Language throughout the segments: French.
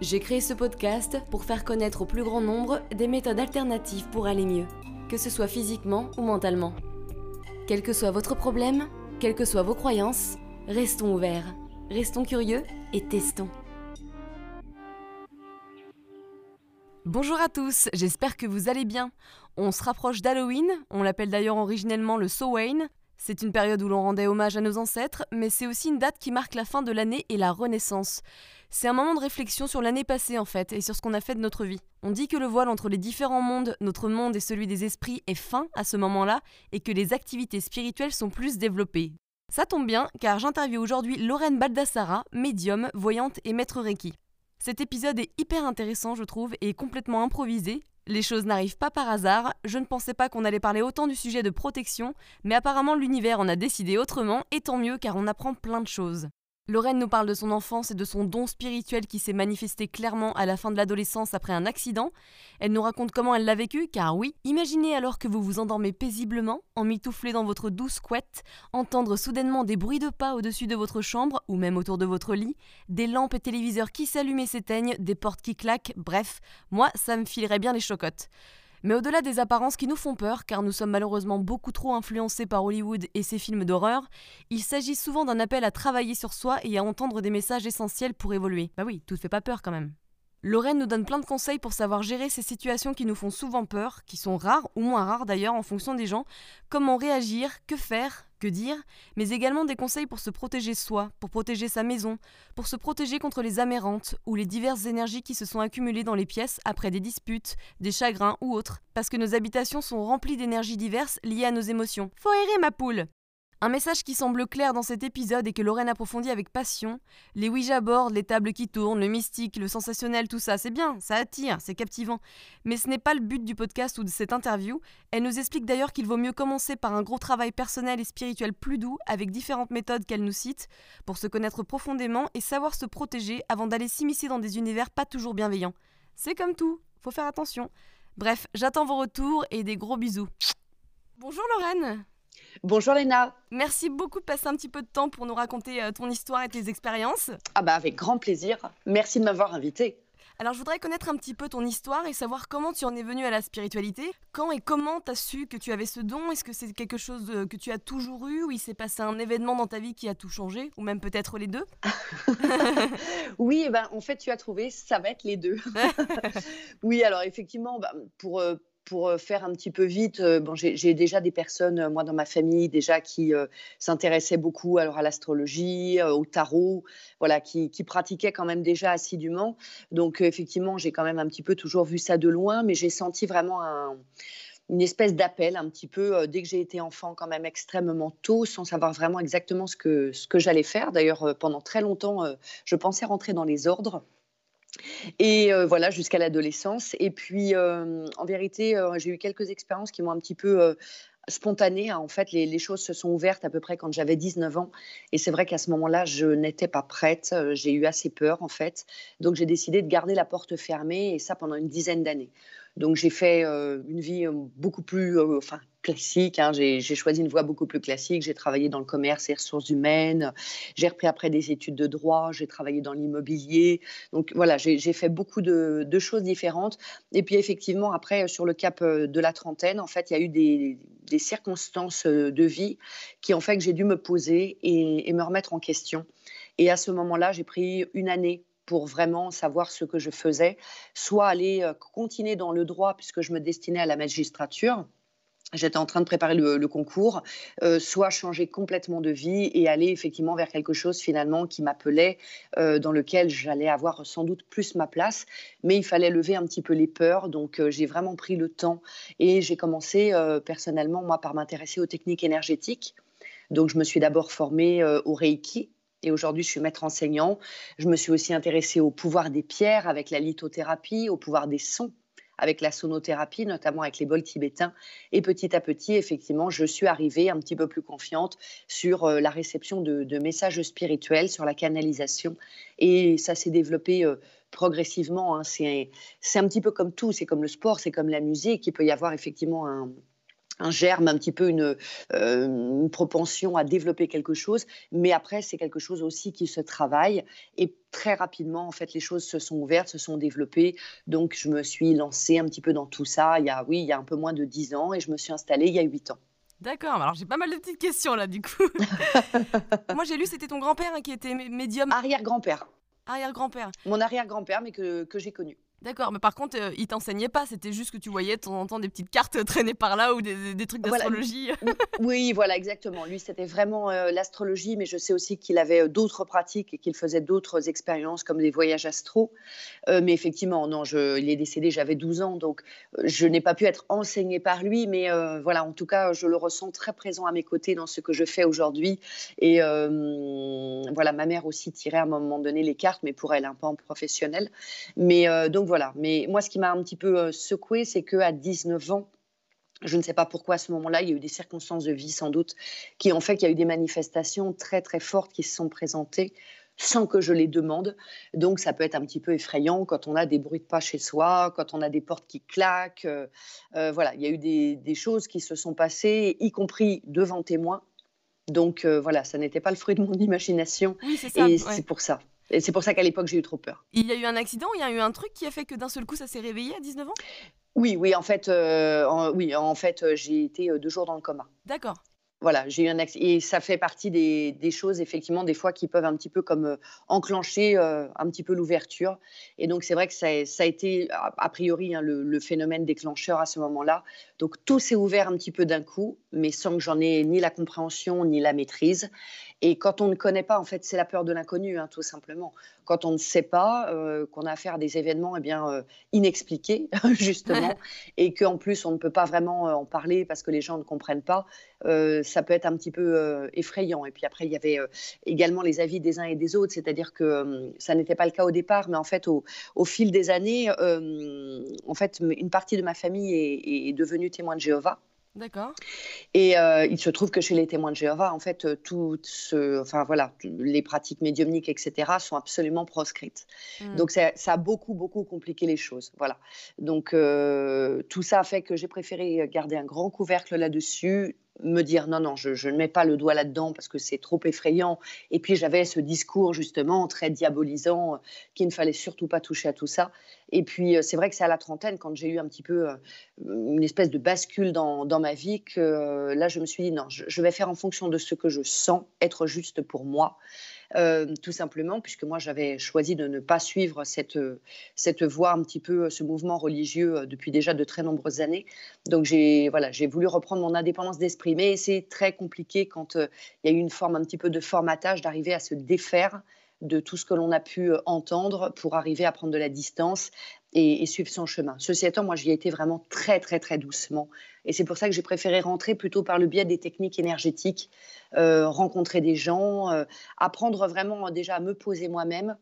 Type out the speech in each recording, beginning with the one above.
J'ai créé ce podcast pour faire connaître au plus grand nombre des méthodes alternatives pour aller mieux, que ce soit physiquement ou mentalement. Quel que soit votre problème, quelles que soient vos croyances, restons ouverts, restons curieux et testons. Bonjour à tous, j'espère que vous allez bien. On se rapproche d'Halloween, on l'appelle d'ailleurs originellement le Samhain. C'est une période où l'on rendait hommage à nos ancêtres, mais c'est aussi une date qui marque la fin de l'année et la renaissance. C'est un moment de réflexion sur l'année passée en fait, et sur ce qu'on a fait de notre vie. On dit que le voile entre les différents mondes, notre monde et celui des esprits, est fin à ce moment-là, et que les activités spirituelles sont plus développées. Ça tombe bien, car j'interviewe aujourd'hui Lorraine Baldassara, médium, voyante et maître Reiki. Cet épisode est hyper intéressant, je trouve, et complètement improvisé. Les choses n'arrivent pas par hasard, je ne pensais pas qu'on allait parler autant du sujet de protection, mais apparemment l'univers en a décidé autrement, et tant mieux car on apprend plein de choses. Lorraine nous parle de son enfance et de son don spirituel qui s'est manifesté clairement à la fin de l'adolescence après un accident. Elle nous raconte comment elle l'a vécu, car oui, imaginez alors que vous vous endormez paisiblement, emmitouflé dans votre douce couette, entendre soudainement des bruits de pas au-dessus de votre chambre ou même autour de votre lit, des lampes et téléviseurs qui s'allument et s'éteignent, des portes qui claquent, bref, moi ça me filerait bien les chocottes. Mais au-delà des apparences qui nous font peur, car nous sommes malheureusement beaucoup trop influencés par Hollywood et ses films d'horreur, il s'agit souvent d'un appel à travailler sur soi et à entendre des messages essentiels pour évoluer. Bah oui, tout ne fait pas peur quand même. Lorraine nous donne plein de conseils pour savoir gérer ces situations qui nous font souvent peur, qui sont rares ou moins rares d'ailleurs en fonction des gens, comment réagir, que faire, que dire, mais également des conseils pour se protéger soi, pour protéger sa maison, pour se protéger contre les amérantes ou les diverses énergies qui se sont accumulées dans les pièces après des disputes, des chagrins ou autres, parce que nos habitations sont remplies d'énergies diverses liées à nos émotions. Faut errer ma poule un message qui semble clair dans cet épisode et que Lorraine approfondit avec passion. Les Ouija boards, les tables qui tournent, le mystique, le sensationnel, tout ça, c'est bien, ça attire, c'est captivant. Mais ce n'est pas le but du podcast ou de cette interview. Elle nous explique d'ailleurs qu'il vaut mieux commencer par un gros travail personnel et spirituel plus doux, avec différentes méthodes qu'elle nous cite, pour se connaître profondément et savoir se protéger avant d'aller s'immiscer dans des univers pas toujours bienveillants. C'est comme tout, faut faire attention. Bref, j'attends vos retours et des gros bisous. Bonjour Lorraine Bonjour Léna. Merci beaucoup de passer un petit peu de temps pour nous raconter euh, ton histoire et tes expériences. Ah bah avec grand plaisir. Merci de m'avoir invité. Alors je voudrais connaître un petit peu ton histoire et savoir comment tu en es venue à la spiritualité. Quand et comment tu as su que tu avais ce don? Est-ce que c'est quelque chose euh, que tu as toujours eu ou il s'est passé un événement dans ta vie qui a tout changé? Ou même peut-être les deux? Oui, eh ben, en fait tu as trouvé, ça va être les deux. oui, alors effectivement, bah, pour, euh, pour faire un petit peu vite, bon, j'ai déjà des personnes, moi, dans ma famille, déjà qui s'intéressaient beaucoup alors, à l'astrologie, au tarot, voilà, qui, qui, pratiquaient quand même déjà assidûment. Donc, effectivement, j'ai quand même un petit peu toujours vu ça de loin, mais j'ai senti vraiment un, une espèce d'appel un petit peu dès que j'ai été enfant quand même extrêmement tôt sans savoir vraiment exactement ce que, ce que j'allais faire. D'ailleurs, pendant très longtemps, je pensais rentrer dans les ordres. Et voilà, jusqu'à l'adolescence. Et puis, en vérité, j'ai eu quelques expériences qui m'ont un petit peu spontanées. Hein. En fait, les, les, choses se sont ouvertes à peu près quand j'avais 19 ans. Et c'est vrai qu'à ce moment-là, je n'étais pas prête. J'ai eu assez peur, en fait. Donc, j'ai décidé de garder la porte fermée, et ça pendant une dizaine d'années. Donc j'ai fait euh, une vie euh, beaucoup plus euh, enfin, classique. Hein. J'ai choisi une voie beaucoup plus classique. J'ai travaillé dans le commerce et ressources humaines. J'ai repris après des études de droit. J'ai travaillé dans l'immobilier. Donc voilà, j'ai fait beaucoup de, choses différentes. Et puis effectivement, après, sur le cap de la trentaine, en fait, il y a eu des, circonstances de vie qui ont fait que j'ai dû me poser et me remettre en question. Et à ce moment-là, j'ai pris une année pour vraiment savoir ce que je faisais, soit aller euh, continuer dans le droit puisque je me destinais à la magistrature. J'étais en train de préparer le, concours, euh, soit changer complètement de vie et aller effectivement vers quelque chose finalement qui m'appelait, euh, dans lequel j'allais avoir sans doute plus ma place, mais il fallait lever un petit peu les peurs. Donc j'ai vraiment pris le temps et j'ai commencé personnellement moi par m'intéresser aux techniques énergétiques. Donc je me suis d'abord formée au Reiki, et aujourd'hui, je suis maître enseignant. Je me suis aussi intéressée au pouvoir des pierres avec la lithothérapie, au pouvoir des sons avec la sonothérapie, notamment avec les bols tibétains. Et petit à petit, effectivement, je suis arrivée un petit peu plus confiante sur euh, la réception de, messages spirituels, sur la canalisation. Et ça s'est développé euh, progressivement. Hein. C'est un petit peu comme tout, c'est comme le sport, c'est comme la musique. Il peut y avoir effectivement un, un germe, un petit peu euh, une, propension à développer quelque chose, mais après c'est quelque chose aussi qui se travaille et très rapidement en fait les choses se sont ouvertes, se sont développées, donc je me suis lancée un petit peu dans tout ça il y a oui il y a un peu moins de dix ans et je me suis installée il y a huit ans. D'accord, alors j'ai pas mal de petites questions là du coup. Moi j'ai lu c'était ton grand-père hein, qui était médium. Arrière-grand-père. Arrière-grand-père. Mon arrière-grand-père mais que, que j'ai connu. D'accord, mais par contre, euh, il t'enseignait pas, c'était juste que tu voyais de temps en temps des petites cartes traîner par là ou des, trucs d'astrologie. oui, voilà, exactement. Lui, c'était vraiment euh, l'astrologie, mais je sais aussi qu'il avait euh, d'autres pratiques et qu'il faisait d'autres expériences comme des voyages astro. mais effectivement, non, je, il est décédé, j'avais 12 ans, donc je n'ai pas pu être enseignée par lui, mais voilà, en tout cas, je le ressens très présent à mes côtés dans ce que je fais aujourd'hui. Et voilà, ma mère aussi tirait à un moment donné les cartes, mais pour elle, un peu en professionnel. Mais donc voilà. Mais moi, ce qui m'a un petit peu euh, secoué, c'est qu'à 19 ans, je ne sais pas pourquoi à ce moment-là, il y a eu des circonstances de vie sans doute qui ont fait qu'il y a eu des manifestations très très fortes qui se sont présentées sans que je les demande. Donc ça peut être un petit peu effrayant quand on a des bruits de pas chez soi, quand on a des portes qui claquent. Euh, euh, voilà, il y a eu des, choses qui se sont passées, y compris devant témoins. Donc voilà, ça n'était pas le fruit de mon imagination. Oui, c'est ça. Et c'est pour ça. Et c'est pour ça qu'à l'époque, j'ai eu trop peur. Il y a eu un accident, il y a eu un truc qui a fait que d'un seul coup, ça s'est réveillé à 19 ans? Oui, oui, en fait, euh, oui, en fait, euh, j'ai été euh, deux jours dans le coma. D'accord voilà, j'ai eu un accident. Et ça fait partie des, choses, effectivement, des fois qui peuvent un petit peu comme euh, enclencher euh, un petit peu l'ouverture. Et donc, c'est vrai que ça, a été, a, priori, hein, le, phénomène déclencheur à ce moment-là. Donc, tout s'est ouvert un petit peu d'un coup, mais sans que j'en ai ni la compréhension ni la maîtrise. Et quand on ne connaît pas, en fait, c'est la peur de l'inconnu, hein, tout simplement. Quand on ne sait pas, euh, qu'on a affaire à des événements eh bien, inexpliqués, justement, et qu'en plus, on ne peut pas vraiment en parler parce que les gens ne comprennent pas, ça peut être un petit peu euh, effrayant. Et puis après, il y avait euh, également les avis des uns et des autres, c'est-à-dire que euh, ça n'était pas le cas au départ, mais en fait, au, fil des années, en fait, une partie de ma famille est, est devenue témoin de Jéhovah. D'accord. Et euh, il se trouve que chez les témoins de Jéhovah, en fait, euh, tout ce, enfin voilà, les pratiques médiumniques, etc., sont absolument proscrites. Hmm. Donc ça, a beaucoup, beaucoup compliqué les choses. Voilà. Donc euh, tout ça a fait que j'ai préféré garder un grand couvercle là-dessus, me dire non, non, je, ne mets pas le doigt là-dedans parce que c'est trop effrayant. Et puis j'avais ce discours justement très diabolisant qu'il ne fallait surtout pas toucher à tout ça. Et puis c'est vrai que c'est à la trentaine, quand j'ai eu un petit peu une espèce de bascule dans, dans ma vie, que là je me suis dit non, je, vais faire en fonction de ce que je sens être juste pour moi. Euh, tout simplement, puisque moi j'avais choisi de ne pas suivre cette, cette voie, un petit peu ce mouvement religieux euh, depuis déjà de très nombreuses années. Donc j'ai voilà, voulu reprendre mon indépendance d'esprit, mais c'est très compliqué quand euh, il y a eu une forme un petit peu de formatage d'arriver à se défaire de tout ce que l'on a pu entendre pour arriver à prendre de la distance et, suivre son chemin. Ceci étant, moi, j'y ai été vraiment très, très, très doucement. Et c'est pour ça que j'ai préféré rentrer plutôt par le biais des techniques énergétiques, euh, rencontrer des gens, euh, apprendre vraiment déjà à me poser moi-même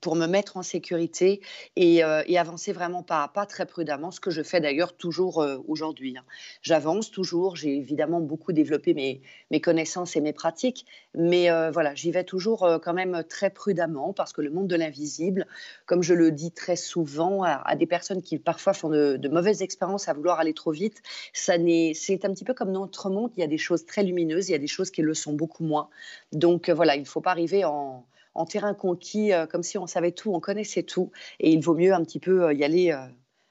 pour me mettre en sécurité euh, et, avancer vraiment pas à pas, très prudemment, ce que je fais d'ailleurs toujours euh, aujourd'hui. Hein. J'avance toujours, j'ai évidemment beaucoup développé mes, connaissances et mes pratiques, mais euh, voilà, j'y vais toujours quand même très prudemment parce que le monde de l'invisible, comme je le dis très souvent à, des personnes qui parfois font de, de, mauvaises expériences à vouloir aller trop vite, ça c'est un petit peu comme notre monde, il y a des choses très lumineuses, il y a des choses qui le sont beaucoup moins. Donc voilà, il ne faut pas arriver en en terrain conquis, euh, comme si on savait tout, on connaissait tout. Et il vaut mieux un petit peu euh, y aller euh,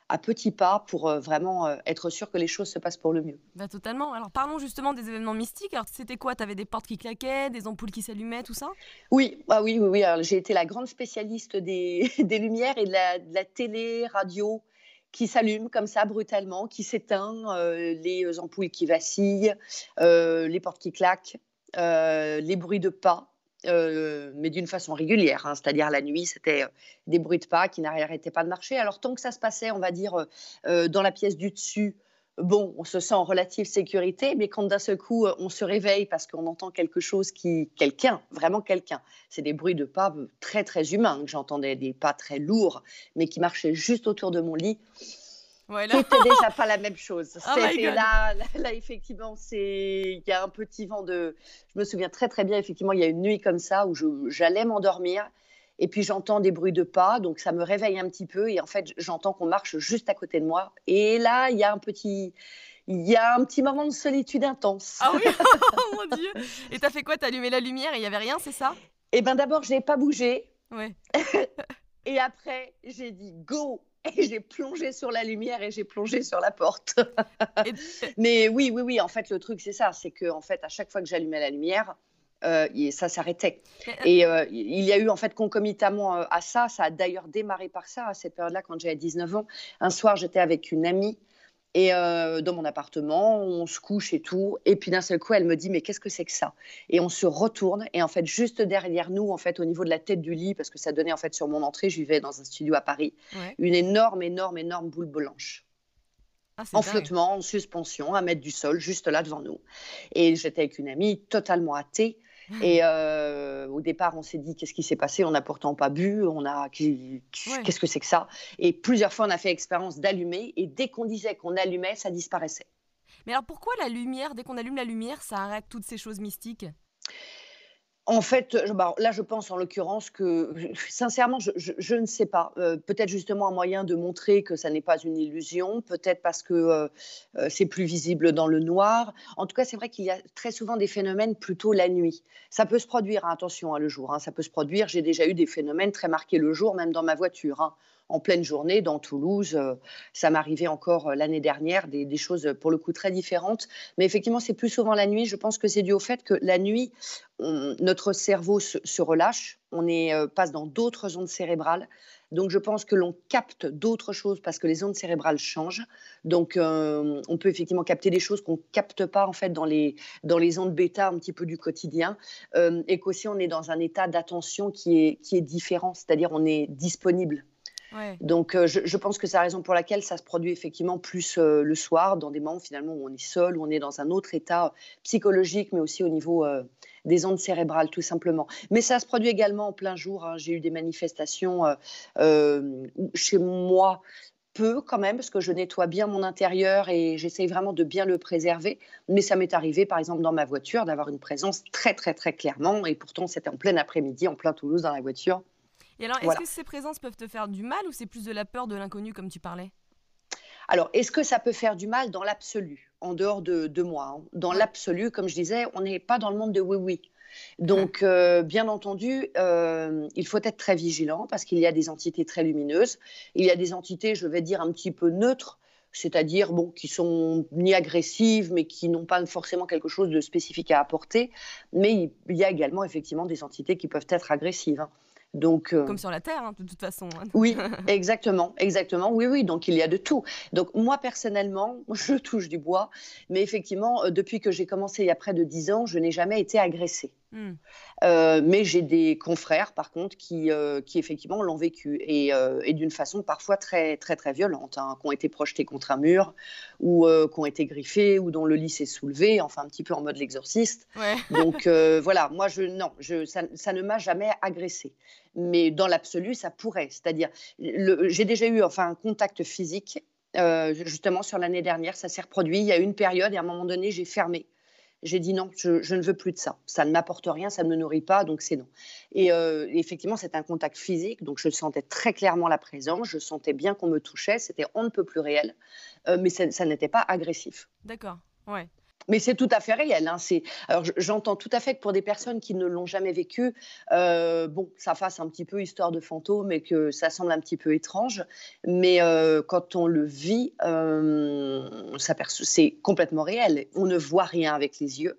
à petits pas pour vraiment être sûr que les choses se passent pour le mieux. Bah, totalement. Alors parlons justement des événements mystiques. Alors c'était quoi? Tu avais des portes qui claquaient, des ampoules qui s'allumaient, tout ça? Oui, ah oui, oui, oui. j'ai été la grande spécialiste des, des lumières et de la, télé, radio qui s'allument comme ça brutalement, qui s'éteint, les ampoules qui vacillent, les portes qui claquent, les bruits de pas. Euh, mais d'une façon régulière, hein. c'est-à-dire la nuit, c'était euh, des bruits de pas qui n'arrêtaient pas de marcher. Alors tant que ça se passait, on va dire, euh, dans la pièce du dessus, bon, on se sent en relative sécurité, mais quand d'un seul coup, on se réveille parce qu'on entend quelque chose qui, quelqu'un, vraiment quelqu'un, c'est des bruits de pas très très humains que j'entendais, des pas très lourds, mais qui marchaient juste autour de mon lit. C'était déjà pas la même chose. Oh là, là, effectivement, c'est il y a un petit vent de. Je me souviens très très bien. Effectivement, il y a une nuit comme ça où j'allais m'endormir et puis j'entends des bruits de pas, donc ça me réveille un petit peu et en fait j'entends qu'on marche juste à côté de moi. Et là, il y a un petit, il y a un petit moment de solitude intense. Ah oui, oh mon Dieu Et t'as fait quoi? T'as allumé la lumière et il y avait rien, c'est ça? Eh ben d'abord, je n'ai pas bougé. Ouais. et après, j'ai dit go et j'ai plongé sur la lumière et j'ai plongé sur la porte. Mais oui, oui, oui. En fait, le truc c'est ça, c'est que en fait, à chaque fois que j'allumais la lumière, euh, ça s'arrêtait. Euh, et euh, il y a eu en fait concomitamment à ça, ça a d'ailleurs démarré par ça, à cette période-là, quand j'avais 19 ans. Un soir, j'étais avec une amie et dans mon appartement, on se couche et tout. Et puis d'un seul coup, elle me dit mais qu'est-ce que c'est que ça? Et on se retourne et en fait juste derrière nous, en fait au niveau de la tête du lit, parce que ça donnait en fait sur mon entrée, je vivais dans un studio à Paris, une énorme, énorme, énorme boule blanche. Ah, en flottement, en suspension, à mettre du sol, juste là devant nous. Et j'étais avec une amie totalement athée. Et euh, au départ, on s'est dit qu'est-ce qui s'est passé? On n'a pourtant pas bu. On a qu'est-ce que c'est que ça? Et plusieurs fois, on a fait l'expérience d'allumer. Et dès qu'on disait qu'on allumait, ça disparaissait. Mais alors pourquoi la lumière Dès qu'on allume la lumière, ça arrête toutes ces choses mystiques? En fait, bah, là, je pense en l'occurrence que, sincèrement, je, ne sais pas. Euh, peut-être justement un moyen de montrer que ça n'est pas une illusion, peut-être parce que euh, euh, c'est plus visible dans le noir. En tout cas, c'est vrai qu'il y a très souvent des phénomènes plutôt la nuit. Ça peut se produire, hein, attention, hein, le jour, hein, ça peut se produire. J'ai déjà eu des phénomènes très marqués le jour, même dans ma voiture en pleine journée dans Toulouse. Euh, ça m'arrivait encore euh, l'année dernière, des, choses pour le coup très différentes. Mais effectivement, c'est plus souvent la nuit. Je pense que c'est dû au fait que la nuit, notre cerveau se, relâche, on euh, passe dans d'autres ondes cérébrales. Donc je pense que l'on capte d'autres choses parce que les ondes cérébrales changent. Donc on peut effectivement capter des choses qu'on ne capte pas en fait dans les, dans les ondes bêta un petit peu du quotidien. et qu'aussi on est dans un état d'attention qui est, qui est différent, c'est-à-dire on est disponible. Donc, euh, je, pense que c'est la raison pour laquelle ça se produit effectivement plus euh, le soir, dans des moments finalement où on est seul, où on est dans un autre état psychologique, mais aussi au niveau euh, des ondes cérébrales, tout simplement. Mais ça se produit également en plein jour. Hein. J'ai eu des manifestations chez moi peu quand même, parce que je nettoie bien mon intérieur et j'essaye vraiment de bien le préserver. Mais ça m'est arrivé, par exemple, dans ma voiture, d'avoir une présence très, très, très clairement. Et pourtant, c'était en plein après-midi, en plein Toulouse, dans la voiture. Et alors, est-ce que ces présences peuvent te faire du mal ou c'est plus de la peur de l'inconnu comme tu parlais? Alors, est-ce que ça peut faire du mal dans l'absolu, en dehors de, moi hein? Dans l'absolu, comme je disais, on n'est pas dans le monde de oui-oui. Donc, euh, bien entendu, euh, il faut être très vigilant parce qu'il y a des entités très lumineuses. Il y a des entités, je vais dire, un petit peu neutres, c'est-à-dire bon, qui sont ni agressives, mais qui n'ont pas forcément quelque chose de spécifique à apporter. Mais il y a également effectivement des entités qui peuvent être agressives. Hein. Donc, euh, Comme sur la Terre, hein, de toute façon. Hein. Oui, exactement, exactement. Oui, oui, donc il y a de tout. Donc moi, personnellement, je touche du bois, mais effectivement, euh, depuis que j'ai commencé il y a près de dix ans, je n'ai jamais été agressée. Hmm. Euh, mais j'ai des confrères, par contre, qui, euh, qui effectivement l'ont vécu et, euh, et d'une façon parfois très, très, très violente, hein, qui ont été projetés contre un mur ou qui ont été griffés ou dont le lit s'est soulevé, enfin un petit peu en mode l'exorciste. Donc voilà, moi, je, non, je, ça, ça ne m'a jamais agressé. Mais dans l'absolu, ça pourrait. C'est-à-dire, j'ai déjà eu enfin, un contact physique, justement, sur l'année dernière, ça s'est reproduit. Il y a une période et à un moment donné, j'ai fermé j'ai dit non, je, ne veux plus de ça. Ça ne m'apporte rien, ça ne me nourrit pas, donc c'est non. Et euh, effectivement, c'est un contact physique, donc je sentais très clairement la présence, je sentais bien qu'on me touchait, c'était on ne peut plus réel, euh, mais ça, ça n'était pas agressif. D'accord, ouais. Mais c'est tout à fait réel. Hein. Alors j'entends tout à fait que pour des personnes qui ne l'ont jamais vécu, euh, bon, ça fasse un petit peu histoire de fantôme et que ça semble un petit peu étrange. Mais euh, quand on le vit, euh, c'est complètement réel. On ne voit rien avec les yeux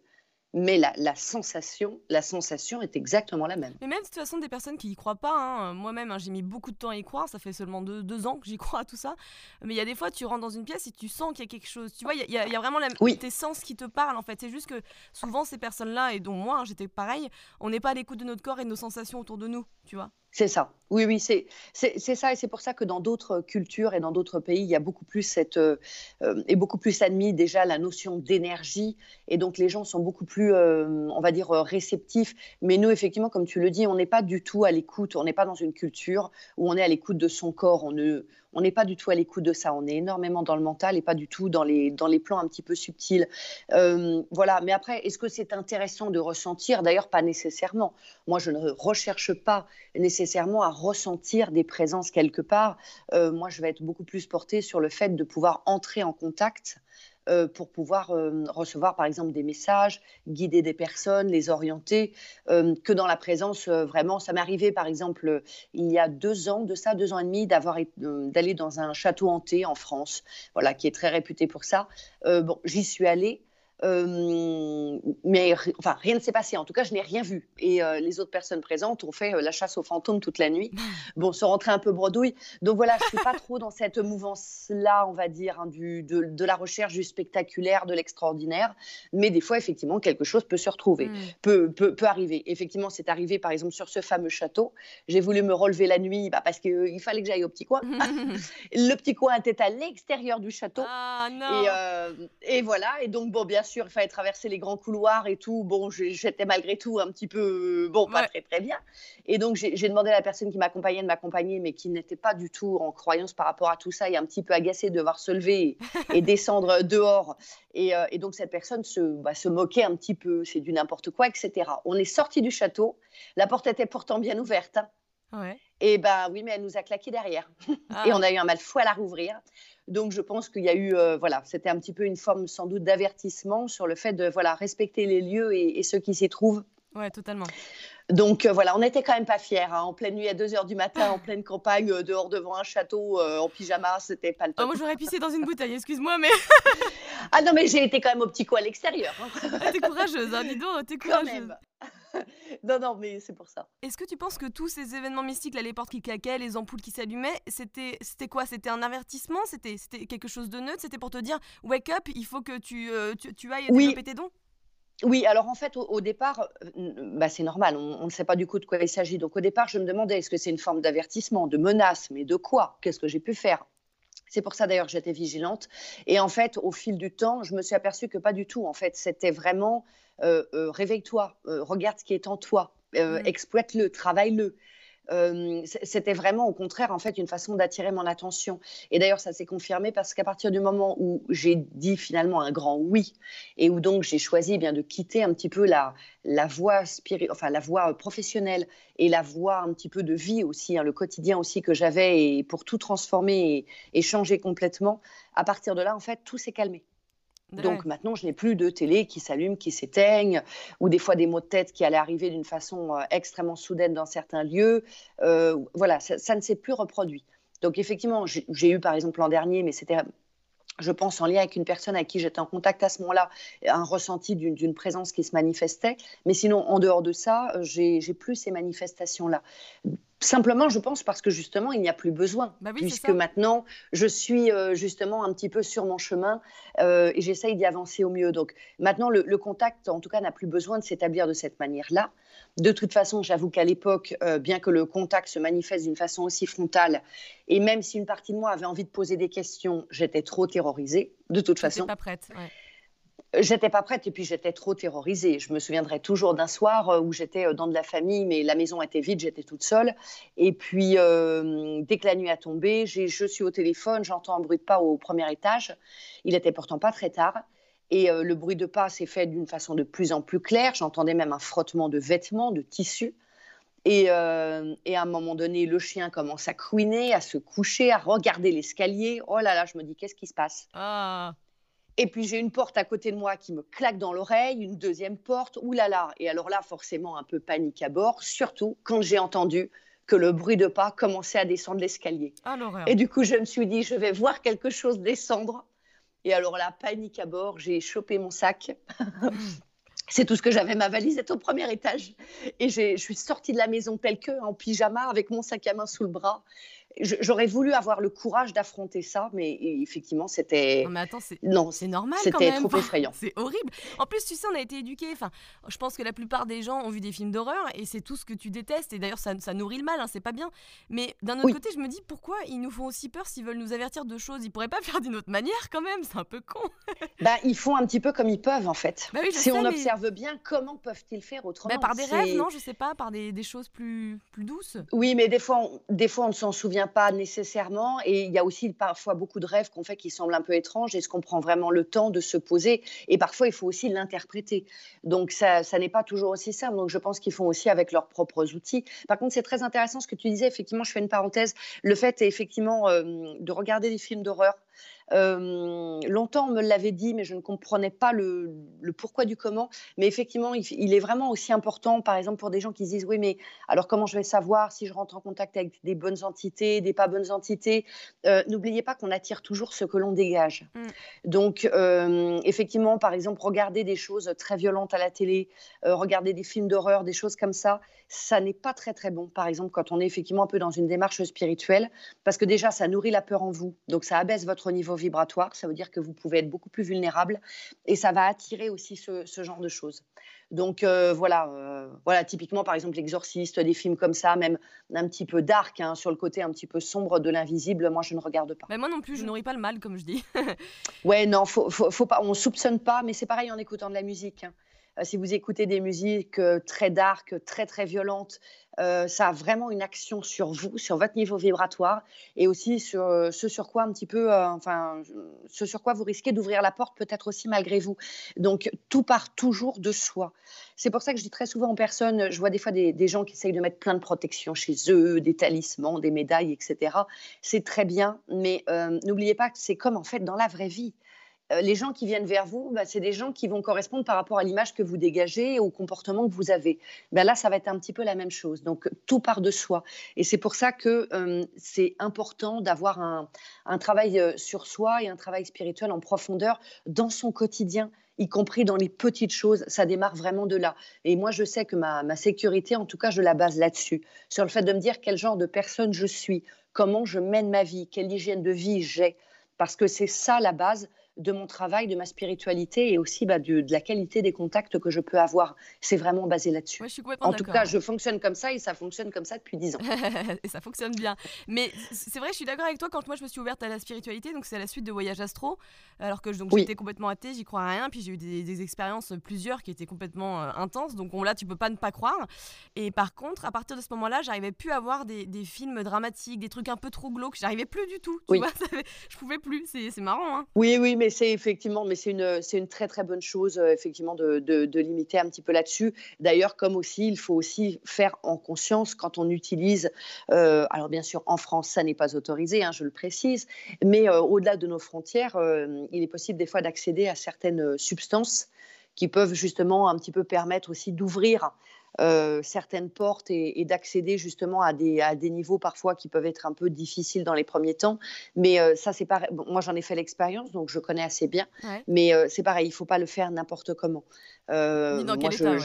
mais la, sensation, la sensation est exactement la même. Mais même de toute façon, des personnes qui y croient pas, hein, moi-même, hein, j'ai mis beaucoup de temps à y croire, ça fait seulement deux, ans que j'y crois à tout ça. Mais il y a des fois, tu rentres dans une pièce et tu sens qu'il y a quelque chose. Tu vois, il y, a vraiment la, tes sens qui te parlent en fait. C'est juste que souvent, ces personnes-là, et dont moi, hein, j'étais pareil, on n'est pas à l'écoute de notre corps et de nos sensations autour de nous, tu vois. C'est ça. Oui, oui, c'est ça. Et c'est pour ça que dans d'autres cultures et dans d'autres pays, il y a beaucoup plus cette. Euh, euh, et beaucoup plus admis déjà la notion d'énergie. Et donc, les gens sont beaucoup plus plus, on va dire, réceptif. Mais nous, effectivement, comme tu le dis, on n'est pas du tout à l'écoute. On n'est pas dans une culture où on est à l'écoute de son corps. On ne, on n'est pas du tout à l'écoute de ça. On est énormément dans le mental et pas du tout dans les, plans un petit peu subtils. Euh, voilà. Mais après, est-ce que c'est intéressant de ressentir? D'ailleurs, pas nécessairement. Moi, je ne recherche pas nécessairement à ressentir des présences quelque part. Euh, moi, je vais être beaucoup plus portée sur le fait de pouvoir entrer en contact euh, pour pouvoir euh, recevoir par exemple des messages, guider des personnes, les orienter, euh, que dans la présence vraiment. Ça m'est arrivé par exemple il y a deux ans, de ça, deux ans et demi, d'avoir d'aller dans un château hanté en France, voilà, qui est très réputé pour ça. bon, j'y suis allée. Euh, mais enfin, rien ne s'est passé. En tout cas, je n'ai rien vu. Et euh, les autres personnes présentes ont fait euh, la chasse aux fantômes toute la nuit. Bon, se rentrer un peu bredouille. Donc voilà, je suis pas trop dans cette mouvance-là, on va dire, hein, du, de, de, la recherche du spectaculaire, de l'extraordinaire. Mais des fois, effectivement, quelque chose peut se retrouver, mm. peut, peut, peut, arriver. Effectivement, c'est arrivé, par exemple, sur ce fameux château. J'ai voulu me relever la nuit bah, parce qu'il fallait que j'aille au petit coin. le petit coin était à l'extérieur du château. Ah, non. Et, et, voilà. Et donc, bon, bien sûr, il fallait traverser les grands couloirs et tout. Bon, j'étais malgré tout un petit peu, bon, pas très très bien. Et donc, j'ai demandé à la personne qui m'accompagnait de m'accompagner, mais qui n'était pas du tout en croyance par rapport à tout ça et un petit peu agacée de devoir se lever et, descendre dehors. Euh, et, donc, cette personne se, bah, se moquait un petit peu, c'est du n'importe quoi, etc. On est sorti du château. La porte était pourtant bien ouverte. Hein. Et ben oui, mais elle nous a claqué derrière. Ah. Et on a eu un mal fou à la rouvrir. Donc je pense qu'il y a eu, euh, voilà, c'était un petit peu une forme sans doute d'avertissement sur le fait de voilà respecter les lieux et, ceux qui s'y trouvent. Ouais, totalement. Donc euh, voilà, on n'était quand même pas fiers. Hein. En pleine nuit à 2 h du matin, en pleine campagne, euh, dehors devant un château, en pyjama, c'était pas le temps. Oh, moi j'aurais pissé dans une bouteille, excuse-moi, mais. ah non, mais j'ai été quand même au petit coin à l'extérieur. Hein. Ah, t'es courageuse, hein, dis donc, t'es courageuse. non, non, mais c'est pour ça. Est-ce que tu penses que tous ces événements mystiques, là, les portes qui claquaient, les ampoules qui s'allumaient, c'était, c'était quoi? C'était un avertissement? C'était, c'était quelque chose de neutre? C'était pour te dire, wake up, il faut que tu, euh, tu, ailles développer tes dons? Oui, alors en fait, au, départ, euh, bah, c'est normal, on, ne sait pas du coup de quoi il s'agit. Donc au départ, je me demandais, est-ce que c'est une forme d'avertissement, de menace, mais de quoi? Qu'est-ce que j'ai pu faire? C'est pour ça d'ailleurs que j'étais vigilante. Et en fait, au fil du temps, je me suis aperçue que pas du tout. En fait, c'était vraiment euh, euh, réveille-toi, euh, regarde ce qui est en toi, mmh. exploite-le, travaille-le. C'était vraiment au contraire en fait une façon d'attirer mon attention. Et d'ailleurs, ça s'est confirmé parce qu'à partir du moment où j'ai dit finalement un grand oui et où donc j'ai choisi eh bien de quitter un petit peu la, voie enfin la voie professionnelle et la voie un petit peu de vie aussi, hein, le quotidien aussi que j'avais et pour tout transformer et, et changer complètement. À partir de là, en fait, tout s'est calmé. Donc maintenant, je n'ai plus de télé qui s'allume, qui s'éteignent, ou des fois des maux de tête qui allaient arriver d'une façon euh, extrêmement soudaine dans certains lieux. Euh, voilà, ça, ne s'est plus reproduit. Donc effectivement, j'ai eu par exemple l'an dernier, mais c'était je pense, en lien avec une personne avec qui j'étais en contact à ce moment-là, un ressenti d'une présence qui se manifestait. Mais sinon, en dehors de ça, j'ai plus ces manifestations-là. Simplement, je pense, parce que justement, il n'y a plus besoin, bah puisque maintenant, je suis euh, justement un petit peu sur mon chemin euh, et j'essaye d'y avancer au mieux. Donc maintenant, le, contact, en tout cas, n'a plus besoin de s'établir de cette manière-là. De toute façon, j'avoue qu'à l'époque, euh, bien que le contact se manifeste d'une façon aussi frontale, et même si une partie de moi avait envie de poser des questions, j'étais trop terrorisée, de toute façon. pas prête. Ouais. J'étais pas prête et puis j'étais trop terrorisée. Je me souviendrai toujours d'un soir euh, où j'étais euh, dans de la famille, mais la maison était vide, j'étais toute seule. Et puis, euh, dès que la nuit a tombé, je suis au téléphone, j'entends un bruit de pas au premier étage. Il était pourtant pas très tard. Et le bruit de pas s'est fait d'une façon de plus en plus claire. J'entendais même un frottement de vêtements, de tissus. Et, à un moment donné, le chien commence à couiner, à se coucher, à regarder l'escalier. Oh là là, je me dis, qu'est-ce qui se passe? Ah. Et puis j'ai une porte à côté de moi qui me claque dans l'oreille, une deuxième porte, oulala. Là là. Et alors là, forcément, un peu panique à bord, surtout quand j'ai entendu que le bruit de pas commençait à descendre l'escalier. Ah, et du coup, je me suis dit, je vais voir quelque chose descendre. Et alors là, panique à bord, j'ai chopé mon sac. C'est tout ce que j'avais. Ma valise est au premier étage. Et je suis sortie de la maison telle que, en pyjama, avec mon sac à main sous le bras. J'aurais voulu avoir le courage d'affronter ça, mais effectivement, c'était. Non, mais attends, c'est non, c'est normal. C'était trop effrayant. c'est horrible. En plus, tu sais, on a été éduqués. Enfin, je pense que la plupart des gens ont vu des films d'horreur et c'est tout ce que tu détestes. Et d'ailleurs, ça, ça, nourrit le mal, hein, c'est pas bien. Mais d'un autre côté, je me dis pourquoi ils nous font aussi peur s'ils veulent nous avertir de choses? Ils pourraient pas faire d'une autre manière quand même. C'est un peu con. bah, ils font un petit peu comme ils peuvent en fait. Bah si on observe bien, comment peuvent-ils faire autrement? bah, Par des rêves, non Je sais pas, par des, des choses plus, plus douces. Oui, mais des fois, des fois, on ne s'en souvient pas nécessairement et il y a aussi parfois beaucoup de rêves qu'on fait qui semblent un peu étranges. Est-ce qu'on prend vraiment le temps de se poser? Et parfois, il faut aussi l'interpréter. Donc, ça, n'est pas toujours aussi simple. Donc, je pense qu'ils font aussi avec leurs propres outils. Par contre, c'est très intéressant ce que tu disais. Effectivement, je fais une parenthèse. Le fait, effectivement, euh, de regarder des films d'horreur euh, longtemps, on me l'avait dit, mais je ne comprenais pas le, pourquoi du comment. Mais effectivement, il, est vraiment aussi important, par exemple, pour des gens qui se disent Oui, mais alors comment je vais savoir si je rentre en contact avec des bonnes entités, des pas bonnes entités? Euh, N'oubliez pas qu'on attire toujours ce que l'on dégage. Mm. Donc, euh, effectivement, par exemple, regarder des choses très violentes à la télé, regarder des films d'horreur, des choses comme ça, ça n'est pas très très bon, par exemple, quand on est effectivement un peu dans une démarche spirituelle, parce que déjà, ça nourrit la peur en vous, donc ça abaisse votre niveau vibratoire, ça veut dire que vous pouvez être beaucoup plus vulnérable, et ça va attirer aussi ce, genre de choses. Donc euh, voilà, euh, voilà, typiquement par exemple l'exorciste, des films comme ça, même un petit peu dark, hein, sur le côté un petit peu sombre de l'invisible, moi je ne regarde pas. Mais moi non plus, je nourris pas le mal, comme je dis. ouais, non, faut, faut, faut, pas, on soupçonne pas, mais c'est pareil en écoutant de la musique. Hein. Euh, si vous écoutez des musiques euh, très dark, très très violentes, euh, ça a vraiment une action sur vous, sur votre niveau vibratoire et aussi sur ce sur quoi un petit peu, enfin, ce sur quoi vous risquez d'ouvrir la porte peut-être aussi malgré vous. Donc tout part toujours de soi. C'est pour ça que je dis très souvent en personne, je vois des fois des, des gens qui essayent de mettre plein de protections chez eux, des talismans, des médailles, etc. C'est très bien, mais n'oubliez pas que c'est comme en fait dans la vraie vie. Euh, les gens qui viennent vers vous, bah, c'est des gens qui vont correspondre par rapport à l'image que vous dégagez et au comportement que vous avez. Ben là, ça va être un petit peu la même chose. Donc, tout part de soi. Et c'est pour ça que euh, c'est important d'avoir un, travail euh, sur soi et un travail spirituel en profondeur dans son quotidien y compris dans les petites choses. Ça démarre vraiment de là. Et moi, je sais que ma sécurité, en tout cas, je la base là-dessus, sur le fait de me dire quel genre de personne je suis, comment je mène ma vie, quelle hygiène de vie j'ai. Parce que c'est ça la base de mon travail, de ma spiritualité et aussi bah, de, la qualité des contacts que je peux avoir. C'est vraiment basé là-dessus. en tout cas, je fonctionne comme ça et ça fonctionne comme ça depuis dix ans. et ça fonctionne bien. Mais c'est vrai, je suis d'accord avec toi. Quand moi je me suis ouverte à la spiritualité, donc c'est à la suite de Voyage Astro, alors que j'étais complètement athée, j'y crois à rien. Puis j'ai eu des, expériences plusieurs qui étaient complètement euh, intenses. Donc là, tu peux pas ne pas croire. Et par contre, à partir de ce moment-là, j'arrivais plus à voir des, films dramatiques, des trucs un peu trop glauques. J'arrivais plus du tout. Tu vois, je pouvais plus. C'est marrant. Hein. Oui, oui, mais c'est effectivement, mais c'est une, une très très bonne chose euh, effectivement de, de, limiter un petit peu là-dessus. D'ailleurs, comme aussi, il faut aussi faire en conscience quand on utilise. Euh, alors bien sûr, en France, ça n'est pas autorisé, hein, je le précise, mais euh, au-delà de nos frontières, il est possible des fois d'accéder à certaines substances qui peuvent justement un petit peu permettre aussi d'ouvrir euh, certaines portes et, d'accéder justement à des, à des niveaux parfois qui peuvent être un peu difficiles dans les premiers temps. Mais euh, ça, c'est pareil. moi, j'en ai fait l'expérience, donc je connais assez bien. Mais euh, c'est pareil, il ne faut pas le faire n'importe comment. ni dans quel état,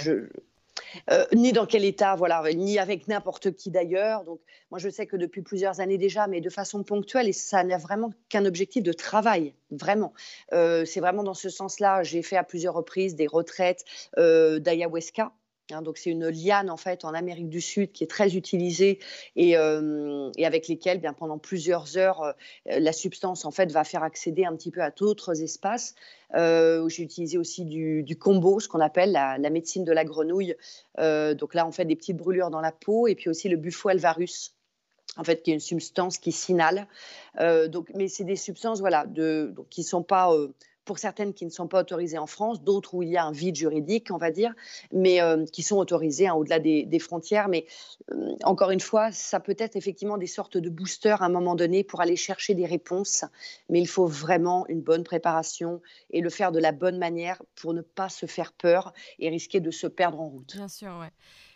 ni dans quel état, voilà, ni avec n'importe qui d'ailleurs. Donc, moi, je sais que depuis plusieurs années déjà, mais de façon ponctuelle, et ça n'a vraiment qu'un objectif de travail, vraiment. c'est vraiment dans ce sens-là. J'ai fait à plusieurs reprises des retraites d'ayahuasca. Hein, donc c'est une liane en fait en Amérique du Sud qui est très utilisée et, euh, avec lesquelles bien pendant plusieurs heures euh, la substance en fait va faire accéder un petit peu à d'autres espaces. Euh, J'ai utilisé aussi du, combo, ce qu'on appelle la, médecine de la grenouille. Euh, donc là on fait des petites brûlures dans la peau et puis aussi le bufo alvarus en fait, qui est une substance qui signale. donc, mais c'est des substances, voilà, qui ne sont pas pour certaines qui ne sont pas autorisées en France, d'autres où il y a un vide juridique, on va dire, mais euh, qui sont autorisées hein, au-delà des, frontières. Mais euh, encore une fois, ça peut être effectivement des sortes de boosters à un moment donné pour aller chercher des réponses, mais il faut vraiment une bonne préparation et le faire de la bonne manière pour ne pas se faire peur et risquer de se perdre en route. Bien sûr, ouais.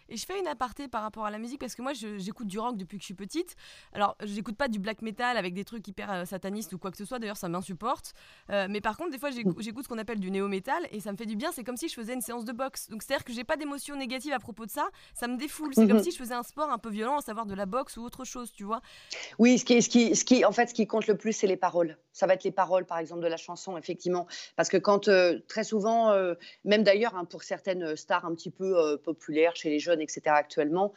Et je fais une aparté par rapport à la musique parce que moi j'écoute du rock depuis que je suis petite. Alors j'écoute pas du black metal avec des trucs hyper euh, satanistes ou quoi que ce soit, d'ailleurs ça m'insupporte. Euh, mais par contre, des fois j'écoute ce qu'on appelle du néo-metal et ça me fait du bien. C'est comme si je faisais une séance de boxe. Donc c'est-à-dire que j'ai pas d'émotion négative à propos de ça, ça me défoule. C'est comme mhm. si je faisais un sport un peu violent, à savoir de la boxe ou autre chose, tu vois. Oui, ce qui, ce qui, ce qui, en fait, ce qui compte le plus, c'est les paroles. Ça va être les paroles, par exemple, de la chanson, effectivement. Parce que quand, euh, très souvent, même d'ailleurs, hein, pour certaines stars un petit peu populaires chez les jeunes, etc., actuellement,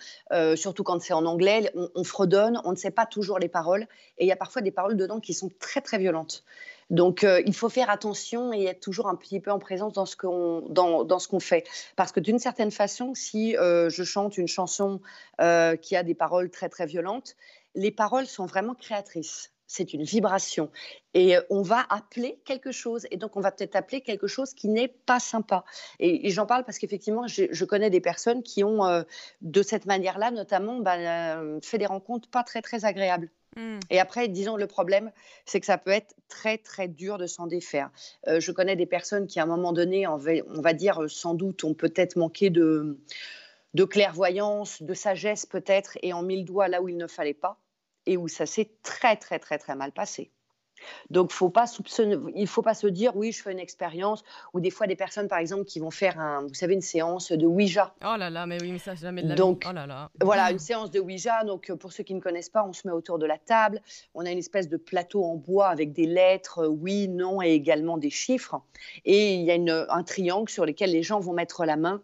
surtout quand c'est en anglais, on, fredonne, on ne sait pas toujours les paroles, et il y a parfois des paroles dedans qui sont très, très violentes. Donc, il faut faire attention et être toujours un petit peu en présence dans ce qu'on dans, dans, ce fait. Parce que d'une certaine façon, si je chante une chanson qui a des paroles très, très violentes, les paroles sont vraiment créatrices c'est une vibration. Et euh, on va appeler quelque chose. Et donc, on va peut-être appeler quelque chose qui n'est pas sympa. Et, j'en parle parce qu'effectivement, je, connais des personnes qui ont, euh, de cette manière-là, notamment, bah, euh, fait des rencontres pas très, très agréables. Mmh. Et après, disons, le problème, c'est que ça peut être très, très dur de s'en défaire. je connais des personnes qui, à un moment donné, on va, on va dire, sans doute, ont peut-être manqué de, de clairvoyance, de sagesse peut-être, et ont mis le doigt là où il ne fallait pas et où ça s'est très, très, très, très mal passé. Donc, faut pas soupçonner, il ne faut pas se dire, oui, je fais une expérience, ou des fois des personnes, par exemple, qui vont faire, un, vous savez, une séance de Ouija. Oh là là, mais oui, mais ça, jamais de la donc, Oh là là. Voilà, une séance de Ouija. Donc, euh, pour ceux qui ne connaissent pas, on se met autour de la table. On a une espèce de plateau en bois avec des lettres, euh, oui, non, et également des chiffres. Et il y a une, un triangle sur lequel les gens vont mettre la main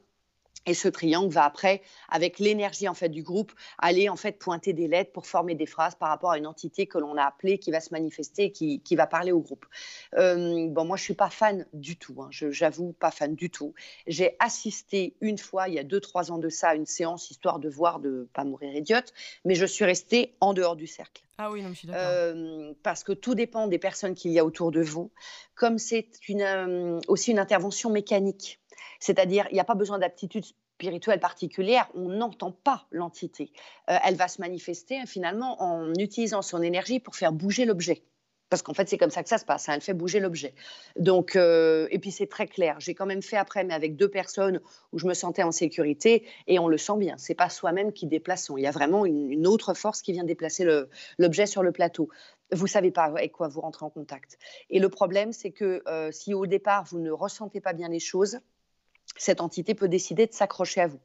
et ce triangle va après, avec l'énergie en fait du groupe, aller en fait pointer des lettres pour former des phrases par rapport à une entité que l'on a appelée, qui va se manifester, qui, qui va parler au groupe. Euh, bon, moi je suis pas fan du tout. Hein, J'avoue, pas fan du tout. J'ai assisté une fois, il y a deux trois ans de ça, à une séance histoire de voir de pas mourir idiote, mais je suis restée en dehors du cercle. Ah oui, non, je suis d'accord. Euh, parce que tout dépend des personnes qu'il y a autour de vous. Comme c'est une, euh, aussi une intervention mécanique c'est-à-dire, il n'y a pas besoin d'aptitude spirituelle particulière, on n'entend pas l'entité. Euh, elle va se manifester finalement en utilisant son énergie pour faire bouger l'objet. Parce qu'en fait, c'est comme ça que ça se passe. Hein, elle fait bouger l'objet. Donc, euh, et puis c'est très clair. J'ai quand même fait après, mais avec deux personnes où je me sentais en sécurité, et on le sent bien. C'est pas soi-même qui déplaçons. Il y a vraiment une, autre force qui vient déplacer l'objet sur le plateau. Vous savez pas avec quoi vous rentrez en contact. Et le problème, c'est que euh, si au départ vous ne ressentez pas bien les choses, cette entité peut décider de s'accrocher à vous.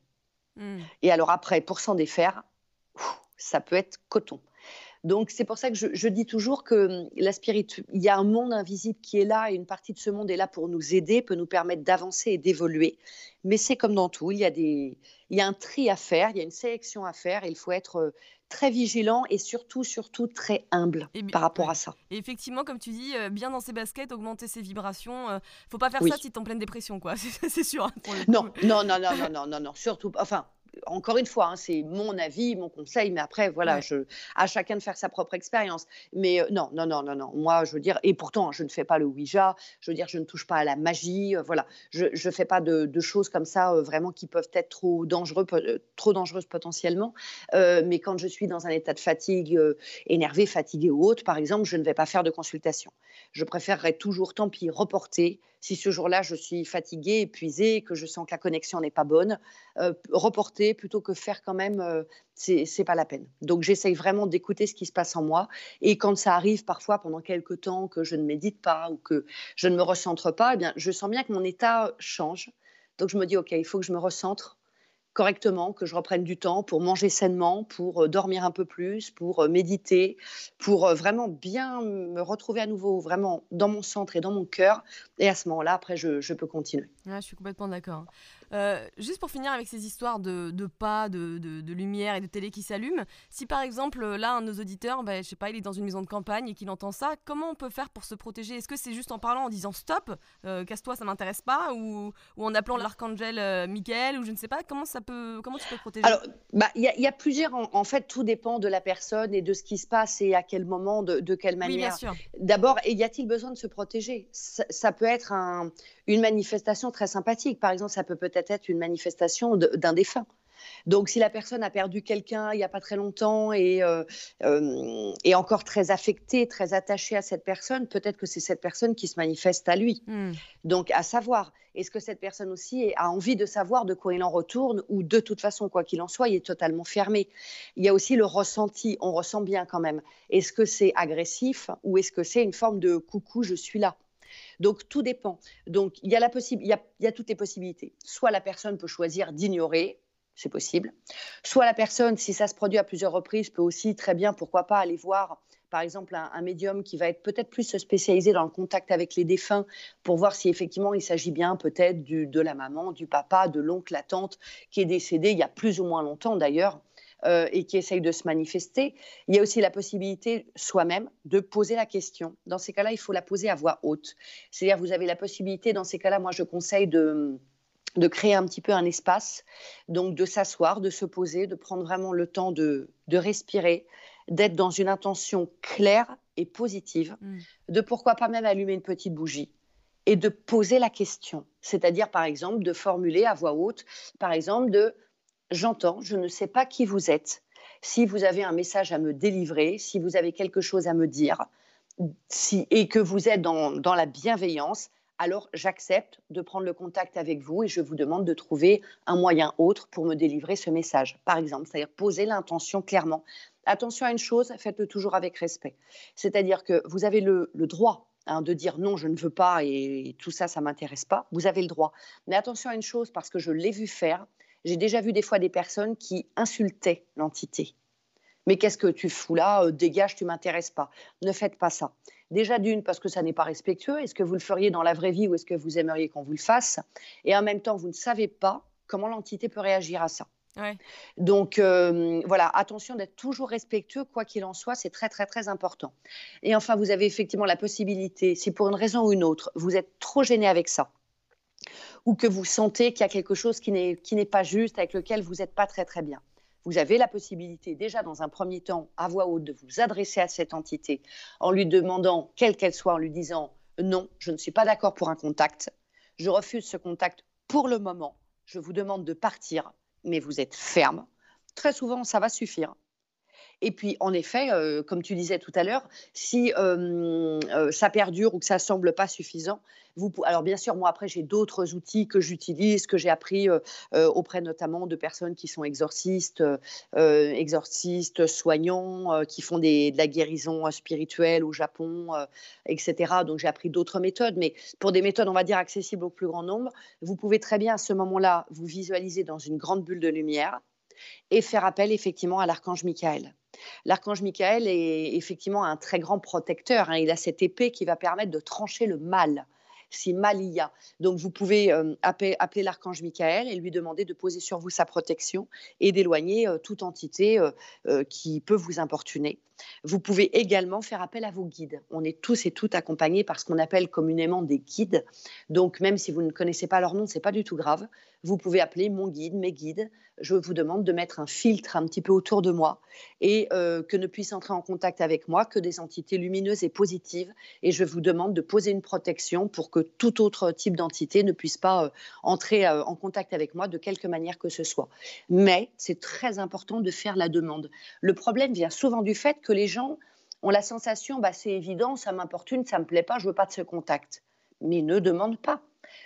Hmm. Et alors après, pour s'en défaire, ça peut être coton. Donc c'est pour ça que je, dis toujours que hum, la spiritu... il y a un monde invisible qui est là et une partie de ce monde est là pour nous aider, peut nous permettre d'avancer et d'évoluer. Mais c'est comme dans tout, il y, a des... il y a un tri à faire, il y a une sélection à faire, et il faut être euh, très vigilant et surtout, surtout très humble par rapport à ça. Et effectivement, comme tu dis, euh, bien dans ses baskets, augmenter ses vibrations. il Euh, faut pas faire ça si tu es en pleine dépression, quoi. c'est sûr. Hein, non, non, non, non, non, non, non, surtout. Enfin, encore une fois, hein, c'est mon avis, mon conseil, mais après, voilà, je, à chacun de faire sa propre expérience. Mais euh, non, non, non, non, non. Moi, je veux dire, et pourtant, je ne fais pas le Ouija, je veux dire, je ne touche pas à la magie, euh, voilà. Je ne fais pas de, choses comme ça, euh, vraiment, qui peuvent être trop, dangereux, trop dangereuses potentiellement. mais quand je suis dans un état de fatigue, énervé, fatigué ou autre, par exemple, je ne vais pas faire de consultation. Je préférerais toujours, tant pis, reporter. Si ce jour-là, je suis fatiguée, épuisée, que je sens que la connexion n'est pas bonne, reporter plutôt que faire quand même, euh, c'est pas la peine. Donc j'essaye vraiment d'écouter ce qui se passe en moi. Et quand ça arrive parfois pendant quelques temps que je ne médite pas ou que je ne me recentre pas, eh bien, je sens bien que mon état change. Donc je me dis, OK, il faut que je me recentre correctement, que je reprenne du temps pour manger sainement, pour euh, dormir un peu plus, pour euh, méditer, pour vraiment bien me retrouver à nouveau vraiment dans mon centre et dans mon cœur. Et à ce moment-là, après, je, peux continuer. je suis complètement d'accord. Euh, juste pour finir avec ces histoires de, pas, de, lumière et de télé qui s'allument, si par exemple là un de nos auditeurs, ben, je sais pas, il est dans une maison de campagne et qu'il entend ça, comment on peut faire pour se protéger? Est-ce que c'est juste en parlant, en disant stop, euh, casse-toi, ça m'intéresse pas, ou, en appelant l'archangel euh, Michael, ou je ne sais pas, comment ça peut, comment tu peux te protéger? Alors, bah, il y, a plusieurs. En, fait, tout dépend de la personne et de ce qui se passe et à quel moment, de, quelle manière. Oui, bien sûr. D'abord, y a-t-il besoin de se protéger? Ça, peut être un, une manifestation très sympathique. Par exemple, ça peut peut-être être une manifestation d'un défunt. Donc, si la personne a perdu quelqu'un il n'y a pas très longtemps et euh, euh, est encore très affectée, très attachée à cette personne, peut-être que c'est cette personne qui se manifeste à lui. Hmm. Donc, à savoir, est-ce que cette personne aussi a envie de savoir de quoi il en retourne ou de toute façon, quoi qu'il en soit, il est totalement fermé. Il y a aussi le ressenti, on ressent bien quand même. Est-ce que c'est agressif ou est-ce que c'est une forme de coucou, je suis là donc tout dépend. Donc il y a toutes les possibilités. Soit la personne peut choisir d'ignorer, c'est possible. Soit la personne, si ça se produit à plusieurs reprises, peut aussi très bien, pourquoi pas, aller voir par exemple un, médium qui va être peut-être plus spécialisé dans le contact avec les défunts pour voir si effectivement il s'agit bien peut-être de la maman, du papa, de l'oncle, la tante qui est décédé il y a plus ou moins longtemps d'ailleurs. Euh, et qui essaye de se manifester. Il y a aussi la possibilité soi-même de poser la question. Dans ces cas-là, il faut la poser à voix haute. C'est-à-dire, vous avez la possibilité, dans ces cas-là, moi je conseille de, de créer un petit peu un espace, donc de s'asseoir, de se poser, de prendre vraiment le temps de, de respirer, d'être dans une intention claire et positive, mm. de pourquoi pas même allumer une petite bougie et de poser la question. C'est-à-dire, par exemple, de formuler à voix haute, par exemple, de j'entends, je ne sais pas qui vous êtes, si vous avez un message à me délivrer, si vous avez quelque chose à me dire, et que vous êtes dans, la bienveillance, alors j'accepte de prendre le contact avec vous et je vous demande de trouver un moyen autre pour me délivrer ce message, par exemple. C'est-à-dire poser l'intention clairement. Attention à une chose, faites-le toujours avec respect. C'est-à-dire que vous avez le, droit hein, de dire non, je ne veux pas et tout ça, ça m'intéresse pas. Vous avez le droit. Mais attention à une chose, parce que je l'ai vu faire, j'ai déjà vu des fois des personnes qui insultaient l'entité. Mais qu'est-ce que tu fous là euh, Dégage, tu m'intéresses pas. Ne faites pas ça. Déjà d'une, parce que ça n'est pas respectueux. Est-ce que vous le feriez dans la vraie vie ou est-ce que vous aimeriez qu'on vous le fasse? Et en même temps, vous ne savez pas comment l'entité peut réagir à ça. Donc euh, voilà, attention d'être toujours respectueux, quoi qu'il en soit, c'est très très très important. Et enfin, vous avez effectivement la possibilité, si pour une raison ou une autre, vous êtes trop gêné avec ça, ou que vous sentez qu'il y a quelque chose qui n'est pas juste, avec lequel vous n'êtes pas très très bien, vous avez la possibilité déjà dans un premier temps à voix haute de vous adresser à cette entité en lui demandant, quelle qu'elle soit, en lui disant non, je ne suis pas d'accord pour un contact, je refuse ce contact pour le moment, je vous demande de partir, mais vous êtes ferme. Très souvent, ça va suffire. Et puis, en effet, euh, comme tu disais tout à l'heure, si euh, euh, ça perdure ou que ça semble pas suffisant, alors bien sûr, moi après, j'ai d'autres outils que j'utilise, que j'ai appris auprès notamment de personnes qui sont exorcistes, exorcistes, soignants, qui font de la guérison spirituelle au Japon, etc. Donc j'ai appris d'autres méthodes, mais pour des méthodes, on va dire, accessibles au plus grand nombre, vous pouvez très bien à ce moment-là vous visualiser dans une grande bulle de lumière et faire appel effectivement à l'archange Michael. L'archange Michael est effectivement un très grand protecteur. Hein. Il a cette épée qui va permettre de trancher le mal si mal il y a. Donc vous pouvez euh, appeler, l'archange Michael et lui demander de poser sur vous sa protection et d'éloigner euh, toute entité euh, qui peut vous importuner. Vous pouvez également faire appel à vos guides. On est tous et toutes accompagnés par ce qu'on appelle communément des guides. Donc même si vous ne connaissez pas leur nom, c'est pas du tout grave. Vous pouvez appeler mon guide, mes guides. Je vous demande de mettre un filtre un petit peu autour de moi et que ne puissent entrer en contact avec moi que des entités lumineuses et positives. Et je vous demande de poser une protection pour que tout autre type d'entité ne puisse pas euh, entrer euh, en contact avec moi de quelque manière que ce soit. Mais c'est très important de faire la demande. Le problème vient souvent du fait que les gens ont la sensation, bah, c'est évident, ça m'importune, ça me plaît pas, je veux pas de ce contact. Mais ne demande pas.